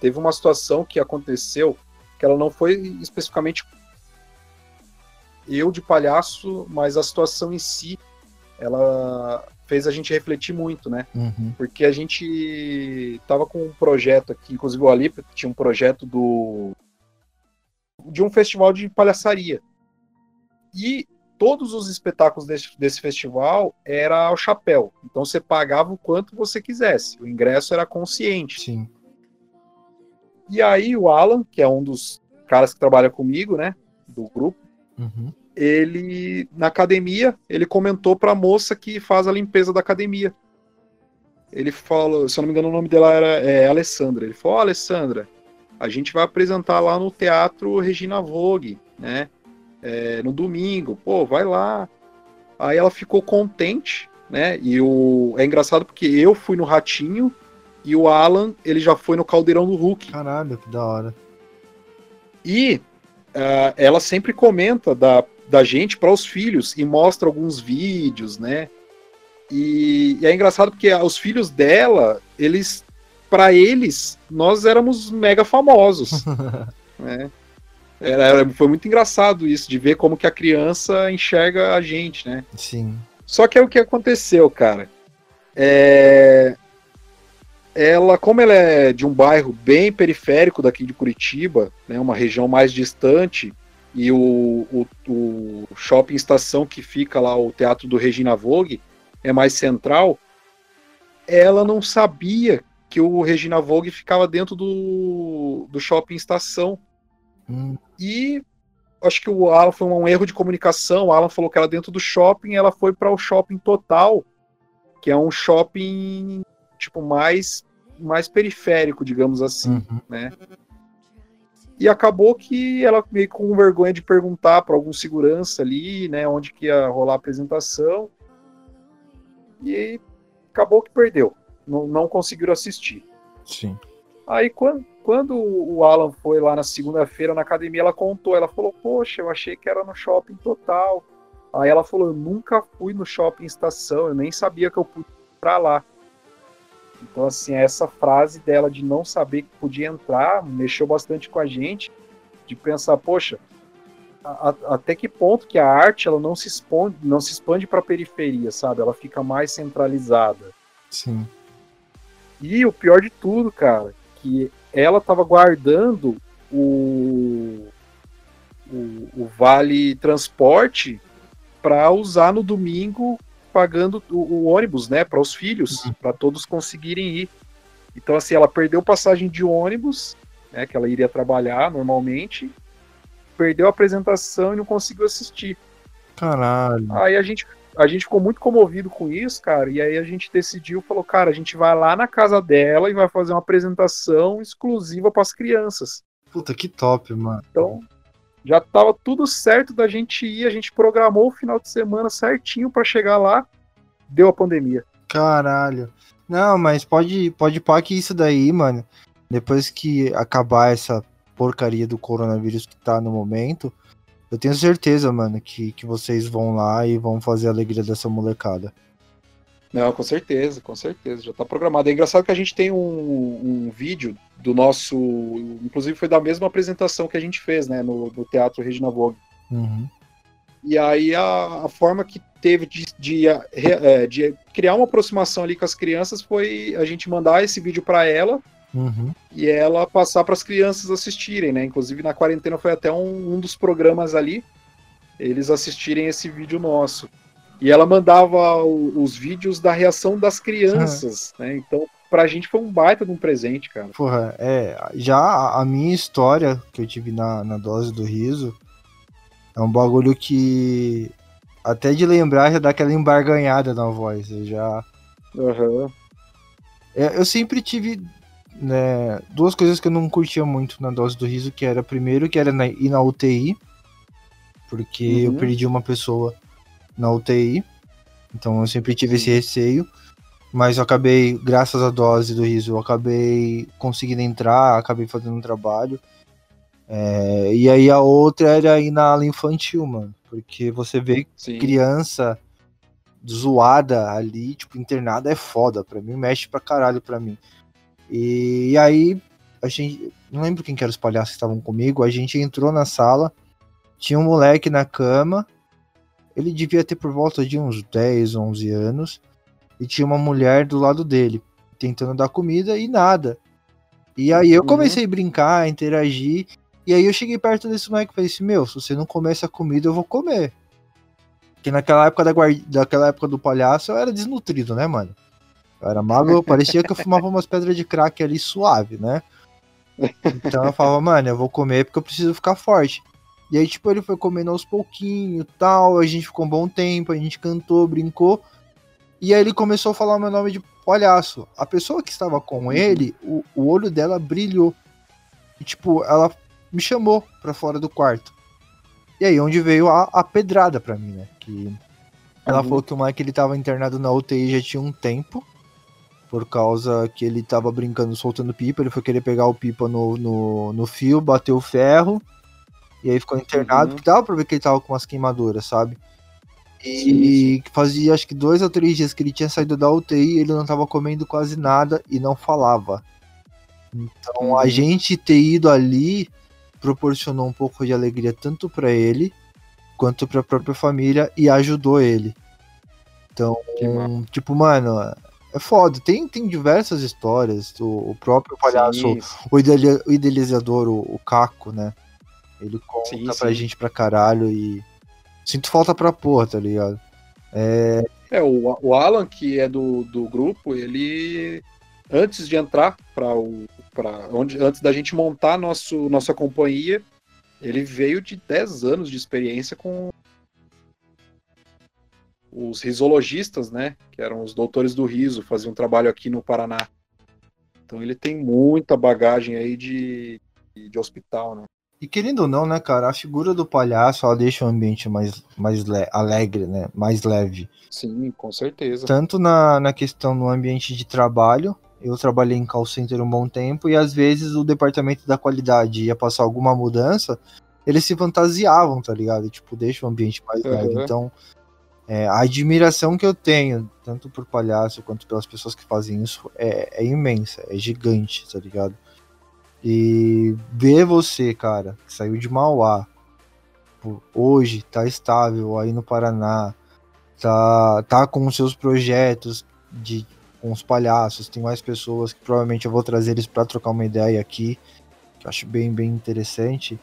teve uma situação que aconteceu que ela não foi especificamente eu de palhaço, mas a situação em si, ela fez a gente refletir muito, né? Uhum. Porque a gente tava com um projeto aqui, inclusive o Alipa tinha um projeto do de um festival de palhaçaria. E todos os espetáculos desse, desse festival era ao chapéu. Então você pagava o quanto você quisesse. O ingresso era consciente. Sim. E aí o Alan, que é um dos caras que trabalha comigo, né, do grupo, uhum. ele na academia, ele comentou para a moça que faz a limpeza da academia. Ele falou, se eu não me engano, o nome dela era é, Alessandra. Ele falou: oh, Alessandra, a gente vai apresentar lá no Teatro Regina Vogue, né? É, no domingo. Pô, vai lá. Aí ela ficou contente, né? E o é engraçado porque eu fui no Ratinho e o Alan, ele já foi no Caldeirão do Hulk. Caralho, que da hora. E uh, ela sempre comenta da, da gente para os filhos e mostra alguns vídeos, né? E, e é engraçado porque os filhos dela, eles, para eles, nós éramos mega famosos, né? Era, foi muito engraçado isso, de ver como que a criança enxerga a gente, né? Sim. Só que é o que aconteceu, cara. É, ela, como ela é de um bairro bem periférico daqui de Curitiba, né, uma região mais distante, e o, o, o shopping estação que fica lá, o Teatro do Regina Vogue, é mais central, ela não sabia que o Regina Vogue ficava dentro do, do shopping estação. Hum. E acho que o Alan foi um erro de comunicação. O Alan falou que era dentro do shopping, ela foi para o shopping total, que é um shopping tipo, mais, mais periférico, digamos assim, uhum. né? E acabou que ela meio com vergonha de perguntar para algum segurança ali, né, onde que ia rolar a apresentação. E acabou que perdeu. Não, não conseguiram assistir. Sim. Aí quando, quando o Alan foi lá na segunda-feira na academia, ela contou, ela falou, poxa, eu achei que era no shopping total. Aí ela falou, eu nunca fui no shopping estação, eu nem sabia que eu ir pra lá. Então, assim, essa frase dela de não saber que podia entrar mexeu bastante com a gente, de pensar, poxa, a, a, até que ponto que a arte ela não se expande, não se expande para a periferia, sabe? Ela fica mais centralizada. Sim. E o pior de tudo, cara, que ela estava guardando o, o, o vale transporte para usar no domingo pagando o, o ônibus, né, para os filhos, uhum. para todos conseguirem ir. Então, assim, ela perdeu passagem de ônibus, né, que ela iria trabalhar normalmente, perdeu a apresentação e não conseguiu assistir. Caralho. Aí a gente, a gente ficou muito comovido com isso, cara, e aí a gente decidiu, falou, cara, a gente vai lá na casa dela e vai fazer uma apresentação exclusiva para as crianças. Puta, que top, mano. Então, já estava tudo certo da gente ir, a gente programou o final de semana certinho para chegar lá, deu a pandemia. Caralho. Não, mas pode, pode pá que isso daí, mano, depois que acabar essa porcaria do coronavírus que tá no momento, eu tenho certeza, mano, que, que vocês vão lá e vão fazer a alegria dessa molecada. Não, com certeza, com certeza, já tá programado. É engraçado que a gente tem um, um vídeo do nosso. Inclusive foi da mesma apresentação que a gente fez, né, no, no Teatro Regina Vogue. Uhum. E aí a, a, forma que teve de, de, é, de, criar uma aproximação ali com as crianças foi a gente mandar esse vídeo para ela Uhum. e ela passar para as crianças assistirem, né? Inclusive na quarentena foi até um, um dos programas ali, eles assistirem esse vídeo nosso. E ela mandava o- os vídeos da reação das crianças, né? Então, pra gente foi um baita de um presente, cara. Porra, é. Já a minha história que eu tive na, na dose do riso é um bagulho que. Até de lembrar já dá aquela embarganhada na voz. Eu já. Aham. É, eu sempre tive né, duas coisas que eu não curtia muito na dose do riso, que era primeiro que era na, ir na UTI, porque eu Uhum. perdi uma pessoa na UTI, então eu sempre tive esse receio, mas eu acabei, graças à dose do riso, eu acabei conseguindo entrar, acabei fazendo um trabalho. É, e aí a outra era ir na ala infantil, mano, porque você vê Sim. criança zoada ali, tipo, internada é foda. Pra mim, mexe pra caralho pra mim. E, aí, a gente. Não lembro quem que eram os palhaços que estavam comigo. A gente entrou na sala, tinha um moleque na cama. Ele devia ter por volta de uns 10, 11 anos. E tinha uma mulher do lado dele, tentando dar comida e nada. E aí eu Uhum. comecei a brincar, interagir. E aí eu cheguei perto desse moleque e falei assim: Meu, se você não comer essa comida, eu vou comer. Porque naquela época da guarda, daquela época do palhaço eu era desnutrido, né, mano? Eu era magro, parecia que eu fumava umas pedras de crack ali suave, né? Então eu falava, mano, eu vou comer porque eu preciso ficar forte. E aí, tipo, ele foi comendo aos pouquinhos tal, a gente ficou um bom tempo, a gente cantou, brincou. E aí ele começou a falar o meu nome de palhaço. A pessoa que estava com ele, o, o olho dela brilhou. E, tipo, ela me chamou pra fora do quarto. E aí, onde veio a, a pedrada pra mim, né? Que ela Uhum. falou que o Mike ele tava internado na UTI já tinha um tempo. Por causa que ele tava brincando, soltando pipa. Ele foi querer pegar o pipa no, no, no fio, bateu o ferro. E aí ficou internado. Uhum. Porque dava pra ver que ele tava com umas queimaduras, sabe? E Sim, fazia acho que dois ou três dias que ele tinha saído da UTI, ele não tava comendo quase nada e não falava. Então a Uhum. gente ter ido ali proporcionou um pouco de alegria tanto pra ele quanto pra própria família e ajudou ele. Então, tipo, mano, é foda. Tem, tem diversas histórias. O, o próprio palhaço, Sim, o idealizador, o, o Caco, né? Ele conta Sim, pra sim. gente pra caralho e sinto falta pra porra, tá ligado? É, o, o Alan, que é do, do grupo, ele antes de entrar para o para onde antes da gente montar nosso nossa companhia, ele veio de 10 anos de experiência com os risologistas, né, que eram os doutores do riso, faziam um trabalho aqui no Paraná. Então ele tem muita bagagem aí de, de hospital, né? E querendo ou não, né, cara, a figura do palhaço ela deixa o ambiente mais, mais le- alegre, né? Mais leve. Sim, com certeza. Tanto na, na questão do ambiente de trabalho, eu trabalhei em call center um bom tempo, e às vezes o departamento da qualidade ia passar alguma mudança, eles se fantasiavam, tá ligado? Tipo, deixa o ambiente mais Uhum. leve. Então, é, a admiração que eu tenho, tanto por palhaço quanto pelas pessoas que fazem isso, é, é imensa, é gigante, tá ligado? E ver você, cara, que saiu de Mauá, hoje tá estável aí no Paraná, tá, tá com os seus projetos de com os palhaços, tem mais pessoas que provavelmente eu vou trazer eles para trocar uma ideia aqui, que eu acho bem, bem interessante.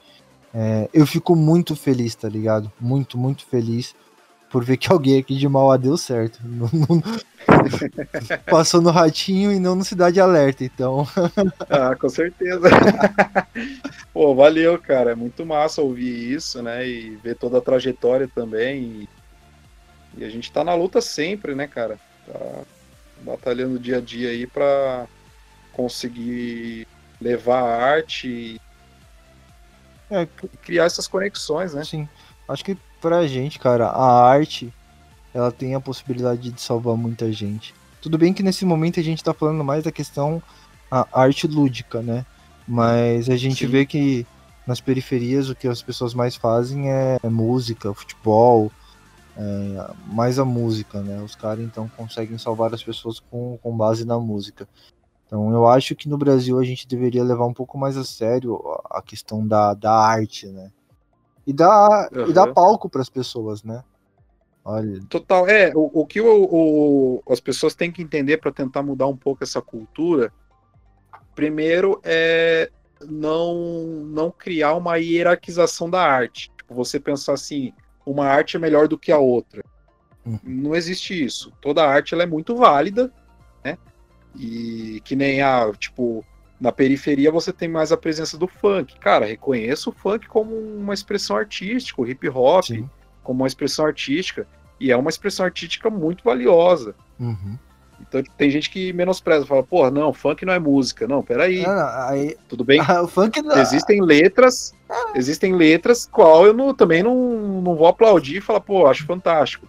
É, eu fico muito feliz, tá ligado? Muito, muito feliz por ver que alguém aqui de Mauá deu certo. Não- não- Passou no Ratinho e não no Cidade Alerta, então. Ah, com certeza. Pô, valeu, cara. É muito massa ouvir isso, né? E ver toda a trajetória também. E, e a gente tá na luta sempre, né, cara? Tá batalhando dia a dia aí pra conseguir levar a arte e É, e criar essas conexões, né? Sim. Acho que pra gente, cara, a arte ela tem a possibilidade de salvar muita gente. Tudo bem que nesse momento a gente tá falando mais da questão a arte lúdica, né? Mas a gente Sim. vê que nas periferias o que as pessoas mais fazem é, é música, futebol, é, mais a música, né? Os caras então conseguem salvar as pessoas com, com base na música. Então eu acho que no Brasil a gente deveria levar um pouco mais a sério a questão da, da arte, né? E dar, e Aham. dar palco para as pessoas, né? Olha, Total. É, o, o que o, o- as pessoas têm que entender para tentar mudar um pouco essa cultura Primeiro é não, não criar uma hierarquização da arte. Tipo, você pensar assim, uma arte é melhor do que a outra. Uhum. Não existe isso. Toda arte ela é muito válida, né? E que nem a, tipo, na periferia você tem mais a presença do funk. Cara, reconheço o funk como uma expressão artística, o hip hop Sim. como uma expressão artística. E é uma expressão artística muito valiosa. Uhum. Então tem gente que menospreza, fala, porra, não, funk não é música. Não, peraí. Ah, aí... Tudo bem? O funk não... Existem letras, ah. existem letras qual eu não, também não, não vou aplaudir e falar, pô, acho fantástico.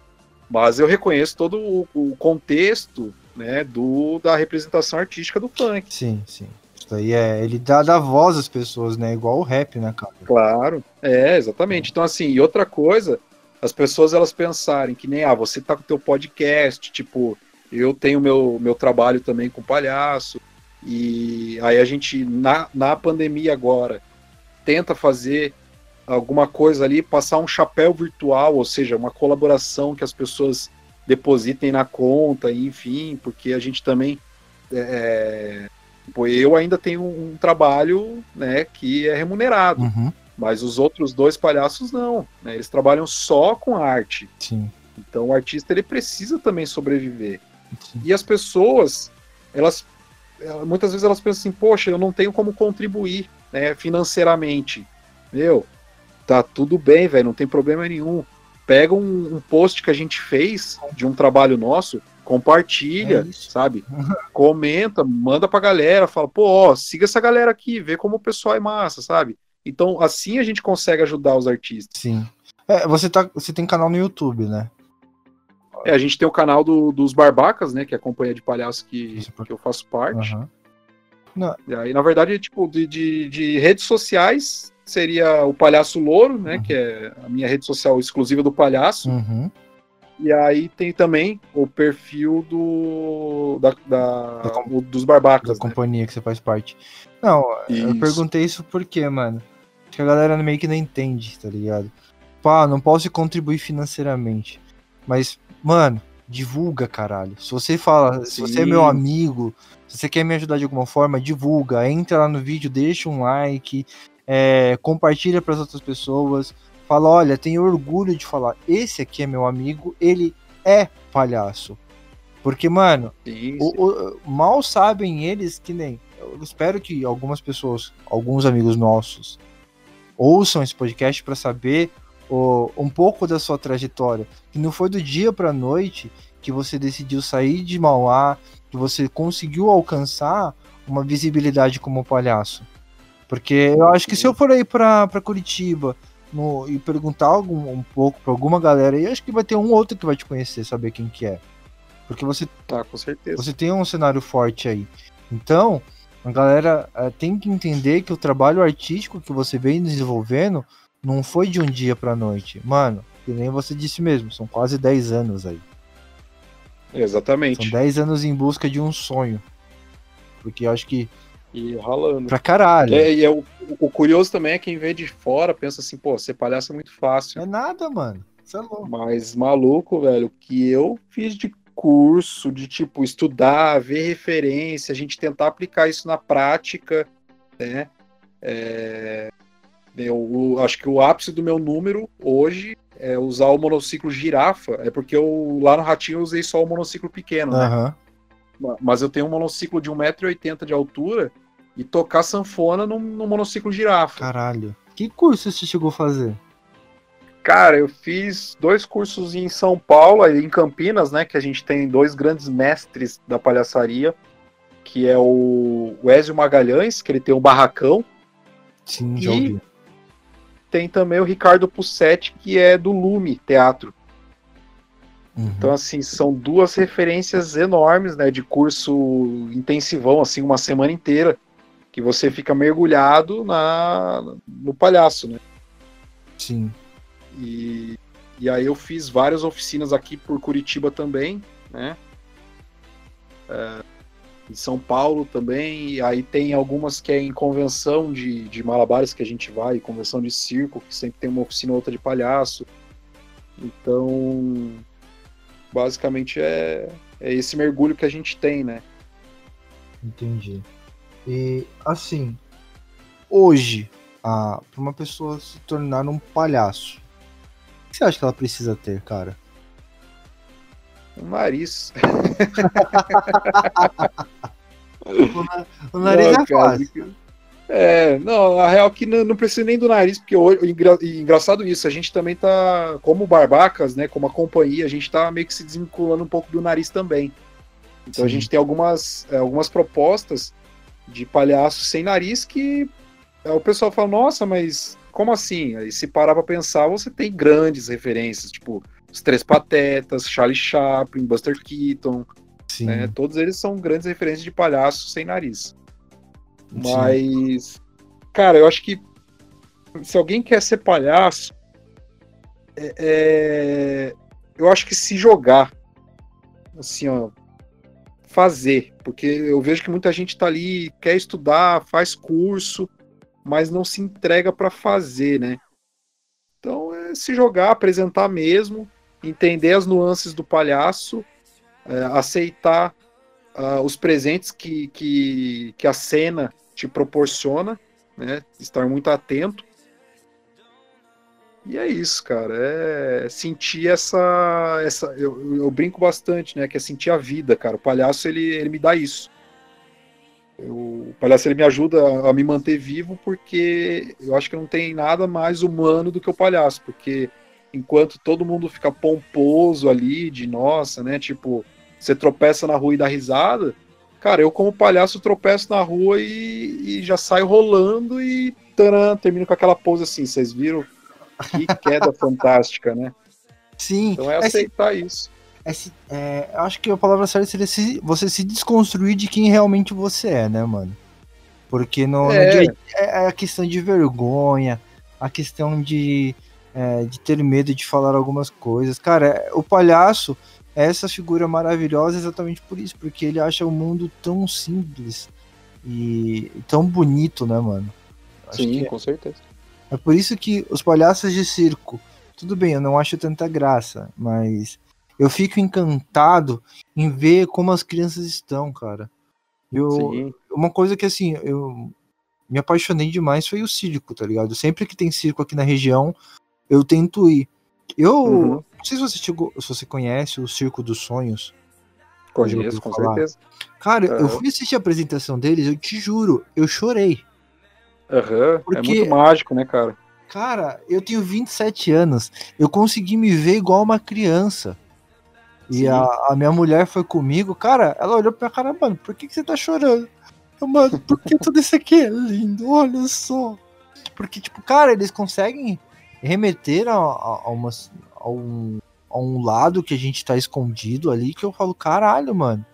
Mas eu reconheço todo o, o contexto né, do, da representação artística do funk. Sim, sim. Isso aí é. Ele dá, dá voz às pessoas, né? Igual o rap, né, cara? Claro, é, exatamente. Então, assim, e outra coisa, as pessoas elas pensarem que nem, ah, você tá com o teu podcast, tipo, eu tenho meu, meu trabalho também com palhaço, e aí a gente, na, na pandemia agora, tenta fazer alguma coisa ali, passar um chapéu virtual, ou seja, uma colaboração que as pessoas depositem na conta, enfim, porque a gente também. É, eu ainda tenho um trabalho né, que é remunerado, uhum. mas os outros dois palhaços não. Né, eles trabalham só com arte. Sim. Então o artista ele precisa também sobreviver. E as pessoas, elas muitas vezes elas pensam assim, poxa, eu não tenho como contribuir né, financeiramente. Meu, tá tudo bem, velho, não tem problema nenhum. Pega um, um, post que a gente fez de um trabalho nosso, compartilha, é sabe? Comenta, manda pra galera, fala, pô, ó, siga essa galera aqui, vê como o pessoal é massa, sabe? Então, assim a gente consegue ajudar os artistas. Sim. É, você, tá, você tem canal no YouTube, né? É, a gente tem o canal do, dos Barbacas, né? Que é a companhia de palhaços que, que eu faço parte. Uhum. E aí, na verdade, tipo, de, de, de, redes sociais seria o Palhaço Louro, né? Uhum. Que é a minha rede social exclusiva do palhaço. Uhum. E aí tem também o perfil do da, da, da o, dos Barbacas. Da né? companhia que você faz parte. Não, isso. eu perguntei isso porque, mano. Acho que a galera meio que não entende, tá ligado? Pá, não posso contribuir financeiramente. Mas Mano, divulga, caralho. Se você fala, Sim. se você é meu amigo, se você quer me ajudar de alguma forma, divulga. Entra lá no vídeo, deixa um like, é, compartilha para as outras pessoas. Fala, olha, tenho orgulho de falar. Esse aqui é meu amigo, ele é palhaço. Porque, mano, o, o, mal sabem eles que nem. Eu espero que algumas pessoas, alguns amigos nossos, ouçam esse podcast para saber o, um pouco da sua trajetória. Que não foi do dia para noite que você decidiu sair de Mauá, que você conseguiu alcançar uma visibilidade como palhaço. Porque eu acho que se eu for aí para Curitiba no, e perguntar algum, um pouco para alguma galera, eu acho que vai ter um outro que vai te conhecer, saber quem que é. Porque você tá com certeza. Você tem um cenário forte aí. Então, a galera uh, tem que entender que o trabalho artístico que você vem desenvolvendo não foi de um dia pra noite. Mano, que nem você disse mesmo, são quase 10 anos aí. Exatamente. São 10 anos em busca de um sonho. Porque eu acho que. E ralando. Pra caralho. É, e é o, o, curioso também é quem vê de fora pensa assim, pô, ser palhaço é muito fácil. É nada, mano. Você é louco. Mas maluco, velho, que eu fiz de curso, de tipo, estudar, ver referência, a gente tentar aplicar isso na prática, né? É, eu, acho que o ápice do meu número hoje é usar o monociclo girafa. É porque eu lá no Ratinho eu usei só o monociclo pequeno, né? Uhum. Mas eu tenho um monociclo de 1,80m de altura e tocar sanfona no, no monociclo girafa. Caralho. Que curso você chegou a fazer? Cara, eu fiz dois cursos em São Paulo, em Campinas, né? Que a gente tem dois grandes mestres da palhaçaria, que é o Ezio Magalhães, que ele tem um barracão. Sim, já ouvi tem também o Ricardo Pussetti, que é do Lume Teatro. Uhum. Então, assim, são duas referências enormes, né, de curso intensivão, assim, uma semana inteira, que você fica mergulhado na, no palhaço, né? Sim. E, e aí eu fiz várias oficinas aqui por Curitiba também, né? É, em São Paulo também, e aí tem algumas que é em convenção de, de malabares que a gente vai, convenção de circo, que sempre tem uma oficina ou outra de palhaço. Então, basicamente é, é esse mergulho que a gente tem, né? Entendi. E assim, hoje, para uma pessoa se tornar um palhaço, o que você acha que ela precisa ter, cara? Um nariz. o, nariz não, é fácil. É, não, a real é que não, não precisa nem do nariz, porque hoje, engra, engraçado isso, a gente também tá, como barbacas, né, como a companhia, a gente tá meio que se desvinculando um pouco do nariz também. Então Sim. a gente tem algumas, é, algumas propostas de palhaço sem nariz que é, o pessoal fala, nossa, mas como assim? Aí se parar pra pensar, você tem grandes referências, tipo os Três Patetas, Charlie Chaplin, Buster Keaton, né? Todos eles são grandes referências de palhaço sem nariz. Mas, Sim. cara, eu acho que se alguém quer ser palhaço, é, é, eu acho que se jogar, assim, ó, fazer, porque eu vejo que muita gente tá ali, quer estudar, faz curso, mas não se entrega para fazer, né? Então é se jogar, apresentar mesmo, entender as nuances do palhaço, é, aceitar uh, os presentes que, que, que a cena te proporciona, né? Estar muito atento. E é isso, cara. É sentir essa. essa eu, eu brinco bastante, né? Que é sentir a vida, cara. O palhaço, ele, ele me dá isso. Eu, o palhaço ele me ajuda a, me manter vivo porque eu acho que não tem nada mais humano do que o palhaço, porque enquanto todo mundo fica pomposo ali de nossa, né, tipo, você tropeça na rua e dá risada, Cara, eu como palhaço tropeço na rua e, e já saio rolando e termino com aquela pose assim. Vocês viram? Que queda fantástica, né? Sim. Então é aceitar isso. É, é, acho que a palavra certa seria se, você se desconstruir de quem realmente você é, né, mano? Porque no, é. no dia, é a questão de vergonha, a questão de, é, de ter medo de falar algumas coisas. Cara, o palhaço, essa figura maravilhosa exatamente por isso, porque ele acha o mundo tão simples e tão bonito, né, mano? Acho Sim, com certeza. É por isso que os palhaços de circo, tudo bem, eu não acho tanta graça, mas eu fico encantado em ver como as crianças estão, cara. Eu, Sim. uma coisa que assim, eu me apaixonei demais foi o circo, tá ligado? Sempre que tem circo aqui na região, eu tento ir. Eu, uhum. Não sei se você, chegou, se você conhece o Circo dos Sonhos. Conheço, com falar. certeza. Cara, eu fui assistir a apresentação deles, eu te juro, eu chorei. Uhum. é muito mágico, né, cara? Cara, eu tenho 27 anos, eu consegui me ver igual uma criança. E a, a, minha mulher foi comigo, cara, ela olhou pra cara, mano, por que, que você tá chorando? Eu, mano, porque tudo isso aqui é lindo, olha só. Porque, tipo, cara, eles conseguem remeter a, a, a umas, a um, a um lado que a gente tá escondido ali que eu falo, caralho, mano.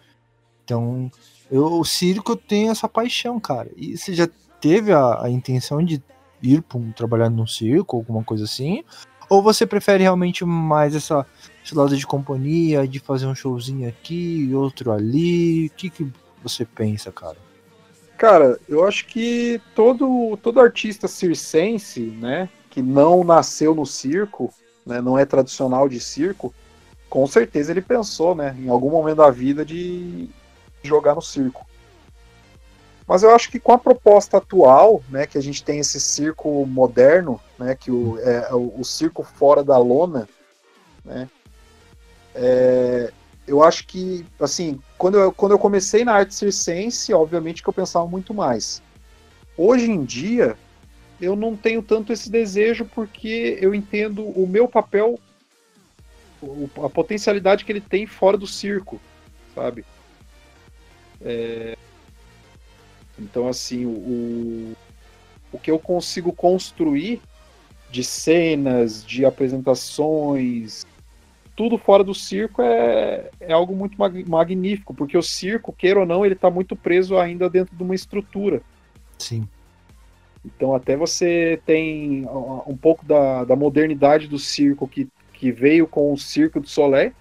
Então, eu, o circo tem essa paixão, cara. E você já teve a, a intenção de ir pra um, trabalhar num circo, alguma coisa assim? Ou você prefere realmente mais essa, esse lado de companhia, de fazer um showzinho aqui, outro ali? O que, que você pensa, cara? Cara, eu acho que todo, todo artista circense, né, que não nasceu no circo, né, não é tradicional de circo, com certeza ele pensou, né, em algum momento da vida de jogar no circo. Mas eu acho que com a proposta atual, né, que a gente tem esse circo moderno, né, que o, é, o, o circo fora da lona, né, é, eu acho que, assim, quando eu, quando eu comecei na arte circense, obviamente que eu pensava muito mais. Hoje em dia, eu não tenho tanto esse desejo porque eu entendo o meu papel, a potencialidade que ele tem fora do circo, sabe? É... Então, assim, o, o que eu consigo construir de cenas, de apresentações, tudo fora do circo é, é algo muito magnífico, porque o circo, queira ou não, ele está muito preso ainda dentro de uma estrutura. Sim. Então até você tem um pouco da, da modernidade do circo que, que veio com o Circo do Soleil,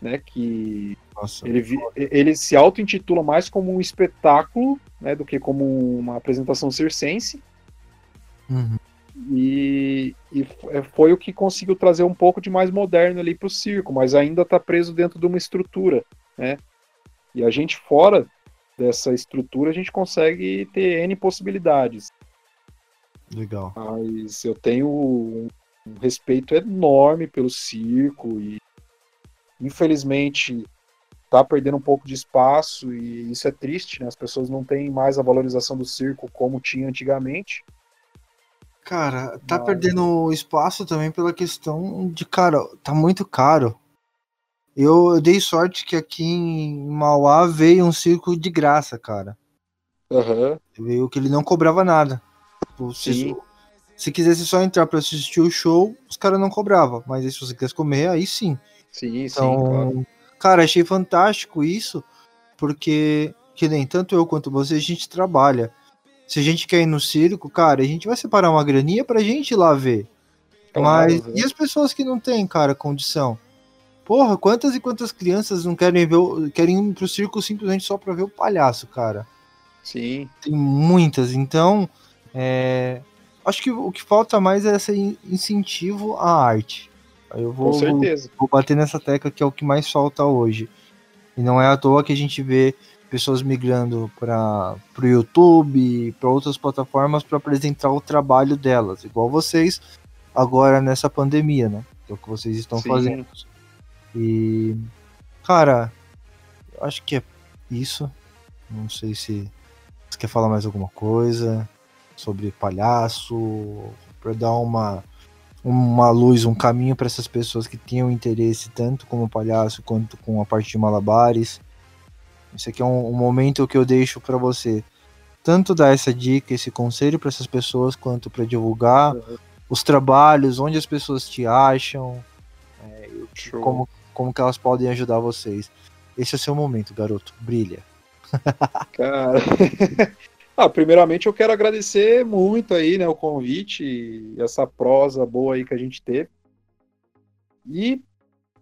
né? Que Nossa, ele, ele se auto-intitula mais como um espetáculo, né? Do que como uma apresentação circense. Uhum. E, e, é, foi o que conseguiu trazer um pouco de mais moderno ali para o circo, mas ainda está preso dentro de uma estrutura, né? E a gente fora dessa estrutura, a gente consegue ter N possibilidades. Legal. Mas eu tenho um, um respeito enorme pelo circo e infelizmente tá perdendo um pouco de espaço e isso é triste, né? As pessoas não têm mais a valorização do circo como tinha antigamente. Cara, tá Mas... perdendo espaço também pela questão de, cara, tá muito caro. Eu, eu, dei sorte que aqui em Mauá veio um circo de graça, cara. Uhum. Veio que ele não cobrava nada. Tipo, se, se quisesse só entrar para assistir o show, os caras não cobravam. Mas se você quisesse comer, aí sim. Sim, então, sim, claro. Cara, achei fantástico isso, porque que nem tanto eu quanto você, a gente trabalha. Se a gente quer ir no circo, cara, a gente vai separar uma graninha pra gente ir lá ver. Claro, Mas e as pessoas que não têm, cara, condição? Porra, quantas e quantas crianças não querem ver, querem ir pro circo simplesmente só pra ver o palhaço, cara? Sim. Tem muitas, então é, acho que o que falta mais é esse incentivo à arte. Eu vou, Com certeza. Vou, vou bater nessa tecla que é o que mais falta hoje. E não é à toa que a gente vê pessoas migrando para o YouTube, para outras plataformas para apresentar o trabalho delas, igual vocês agora nessa pandemia, né? Que é o que vocês estão Sim. fazendo. E cara, acho que é isso. Não sei se você quer falar mais alguma coisa sobre palhaço, para dar uma uma luz, um caminho para essas pessoas que tinham interesse tanto como palhaço quanto com a parte de malabares. Isso aqui é um, um momento que eu deixo para você tanto dar essa dica, esse conselho para essas pessoas, quanto para divulgar uhum. os trabalhos, onde as pessoas te acham, é, como, como que elas podem ajudar vocês. Esse é o seu momento, garoto. Brilha. Cara, Ah, primeiramente eu quero agradecer muito aí, né, o convite e essa prosa boa aí que a gente teve. E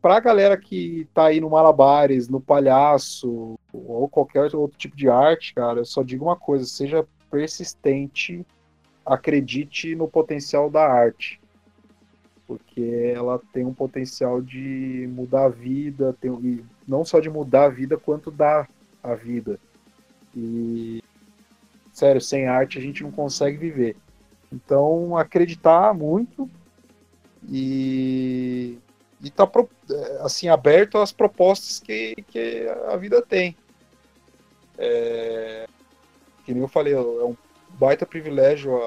pra galera que tá aí no Malabares, no Palhaço, ou qualquer outro tipo de arte, cara, eu só digo uma coisa, seja persistente, acredite no potencial da arte. Porque ela tem um potencial de mudar a vida, tem, não só de mudar a vida, quanto dar a vida. E sério, sem arte a gente não consegue viver. Então, acreditar muito e e tá assim aberto às propostas que, que a vida tem. É, que nem eu falei, é um baita privilégio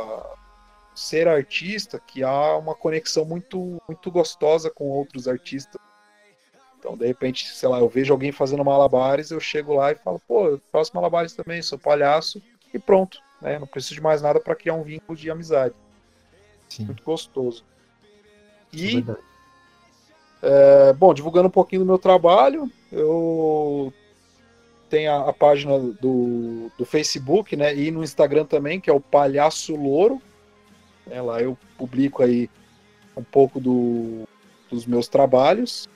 ser artista, que há uma conexão muito muito gostosa com outros artistas. Então, de repente, sei lá, eu vejo alguém fazendo malabares, eu chego lá e falo, pô, eu faço malabares também, sou palhaço, e pronto. Né? Não preciso de mais nada para criar um vínculo de amizade. Sim. Muito gostoso. E, é, bom, divulgando um pouquinho do meu trabalho, eu tenho a, a, página do, do Facebook, né, e no Instagram também, que é o Palhaço Louro. É, lá eu publico aí um pouco do, dos meus trabalhos.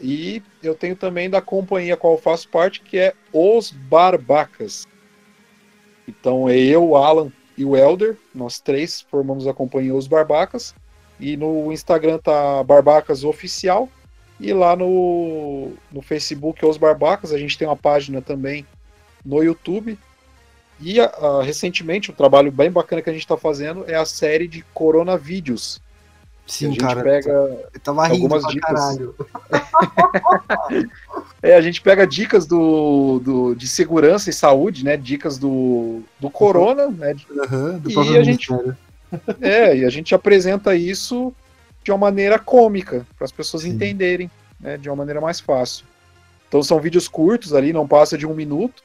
E eu tenho também da companhia a qual eu faço parte, que é Os Barbacas. Então é eu, Alan e o Elder, nós três formamos a companhia Os Barbacas. E no Instagram tá Barbacas Oficial. E lá no, no Facebook Os Barbacas, a gente tem uma página também no YouTube. E a, recentemente, um trabalho bem bacana que a gente está fazendo é a série de Coronavídeos. Sim, a gente cara. Pega eu tava algumas dicas. é, a gente pega dicas do, do, de segurança e saúde, né? Dicas do, do corona, né? Uhum, do e a gente é, e a gente apresenta isso de uma maneira cômica para as pessoas Sim. entenderem, né? De uma maneira mais fácil. Então são vídeos curtos ali, não passa de um minuto.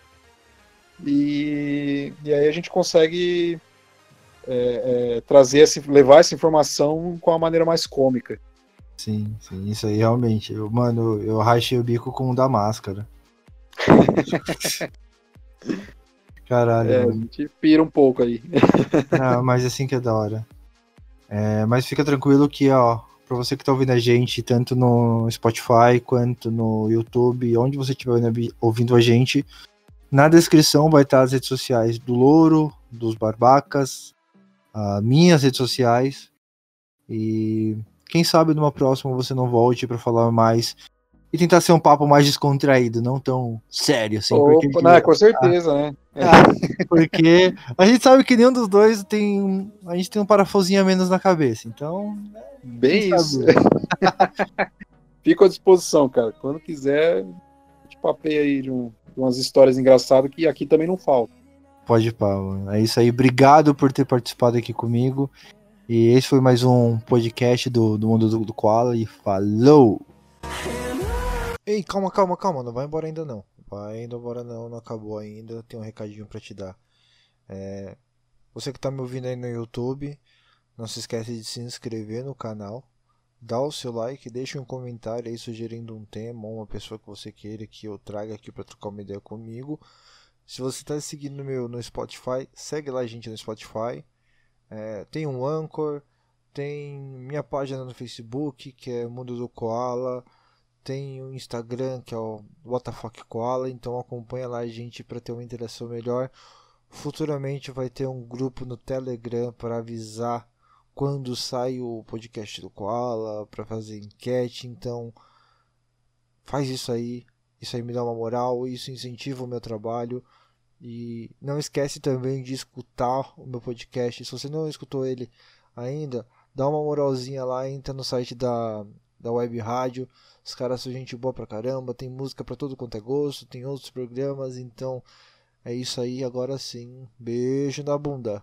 E, e aí a gente consegue é, é, trazer essa, levar essa informação com a maneira mais cômica. Sim, sim, isso aí realmente. Eu, mano, eu rachei o bico com o da máscara. Caralho. É, a gente pira um pouco aí. Não, mas assim que é da hora. É, mas fica tranquilo que, ó, pra você que tá ouvindo a gente, tanto no Spotify quanto no YouTube, onde você estiver ouvindo a gente, na descrição vai estar as redes sociais do Louro, dos Barbacas, uh, minhas redes sociais. E quem sabe numa próxima você não volte para falar mais e tentar ser um papo mais descontraído, não tão sério assim. Opa, porque, não, com certeza, né? É. porque a gente sabe que nenhum dos dois tem. A gente tem um parafusinho a menos na cabeça, então. Bem isso. Fico à disposição, cara. Quando quiser, te papei aí de, um, de umas histórias engraçadas que aqui também não falta. Pode pá, É isso aí. Obrigado por ter participado aqui comigo. E esse foi mais um podcast do, do Mundo do, do Koala. E falou! Ei, calma, calma, calma. Não vai embora ainda não. Vai embora não, não acabou ainda. Tem um recadinho para te dar. É, você que tá me ouvindo aí no YouTube, não se esquece de se inscrever no canal. Dá o seu like, deixa um comentário aí sugerindo um tema ou uma pessoa que você queira que eu traga aqui para trocar uma ideia comigo. Se você está seguindo meu no Spotify, segue lá a gente no Spotify. É, tem um Anchor, tem minha página no Facebook, que é Mundo do Koala. Tem o Instagram, que é o WTF Koala. Então acompanha lá a gente para ter uma interação melhor. Futuramente vai ter um grupo no Telegram para avisar quando sai o podcast do Koala, para fazer enquete. Então faz isso aí. Isso aí me dá uma moral, isso incentiva o meu trabalho. E não esquece também de escutar o meu podcast. Se você não escutou ele ainda, dá uma moralzinha lá, entra no site da, da Web Rádio. Os caras são gente boa pra caramba, tem música pra todo quanto é gosto, tem outros programas, então é isso aí, agora sim. Beijo na bunda.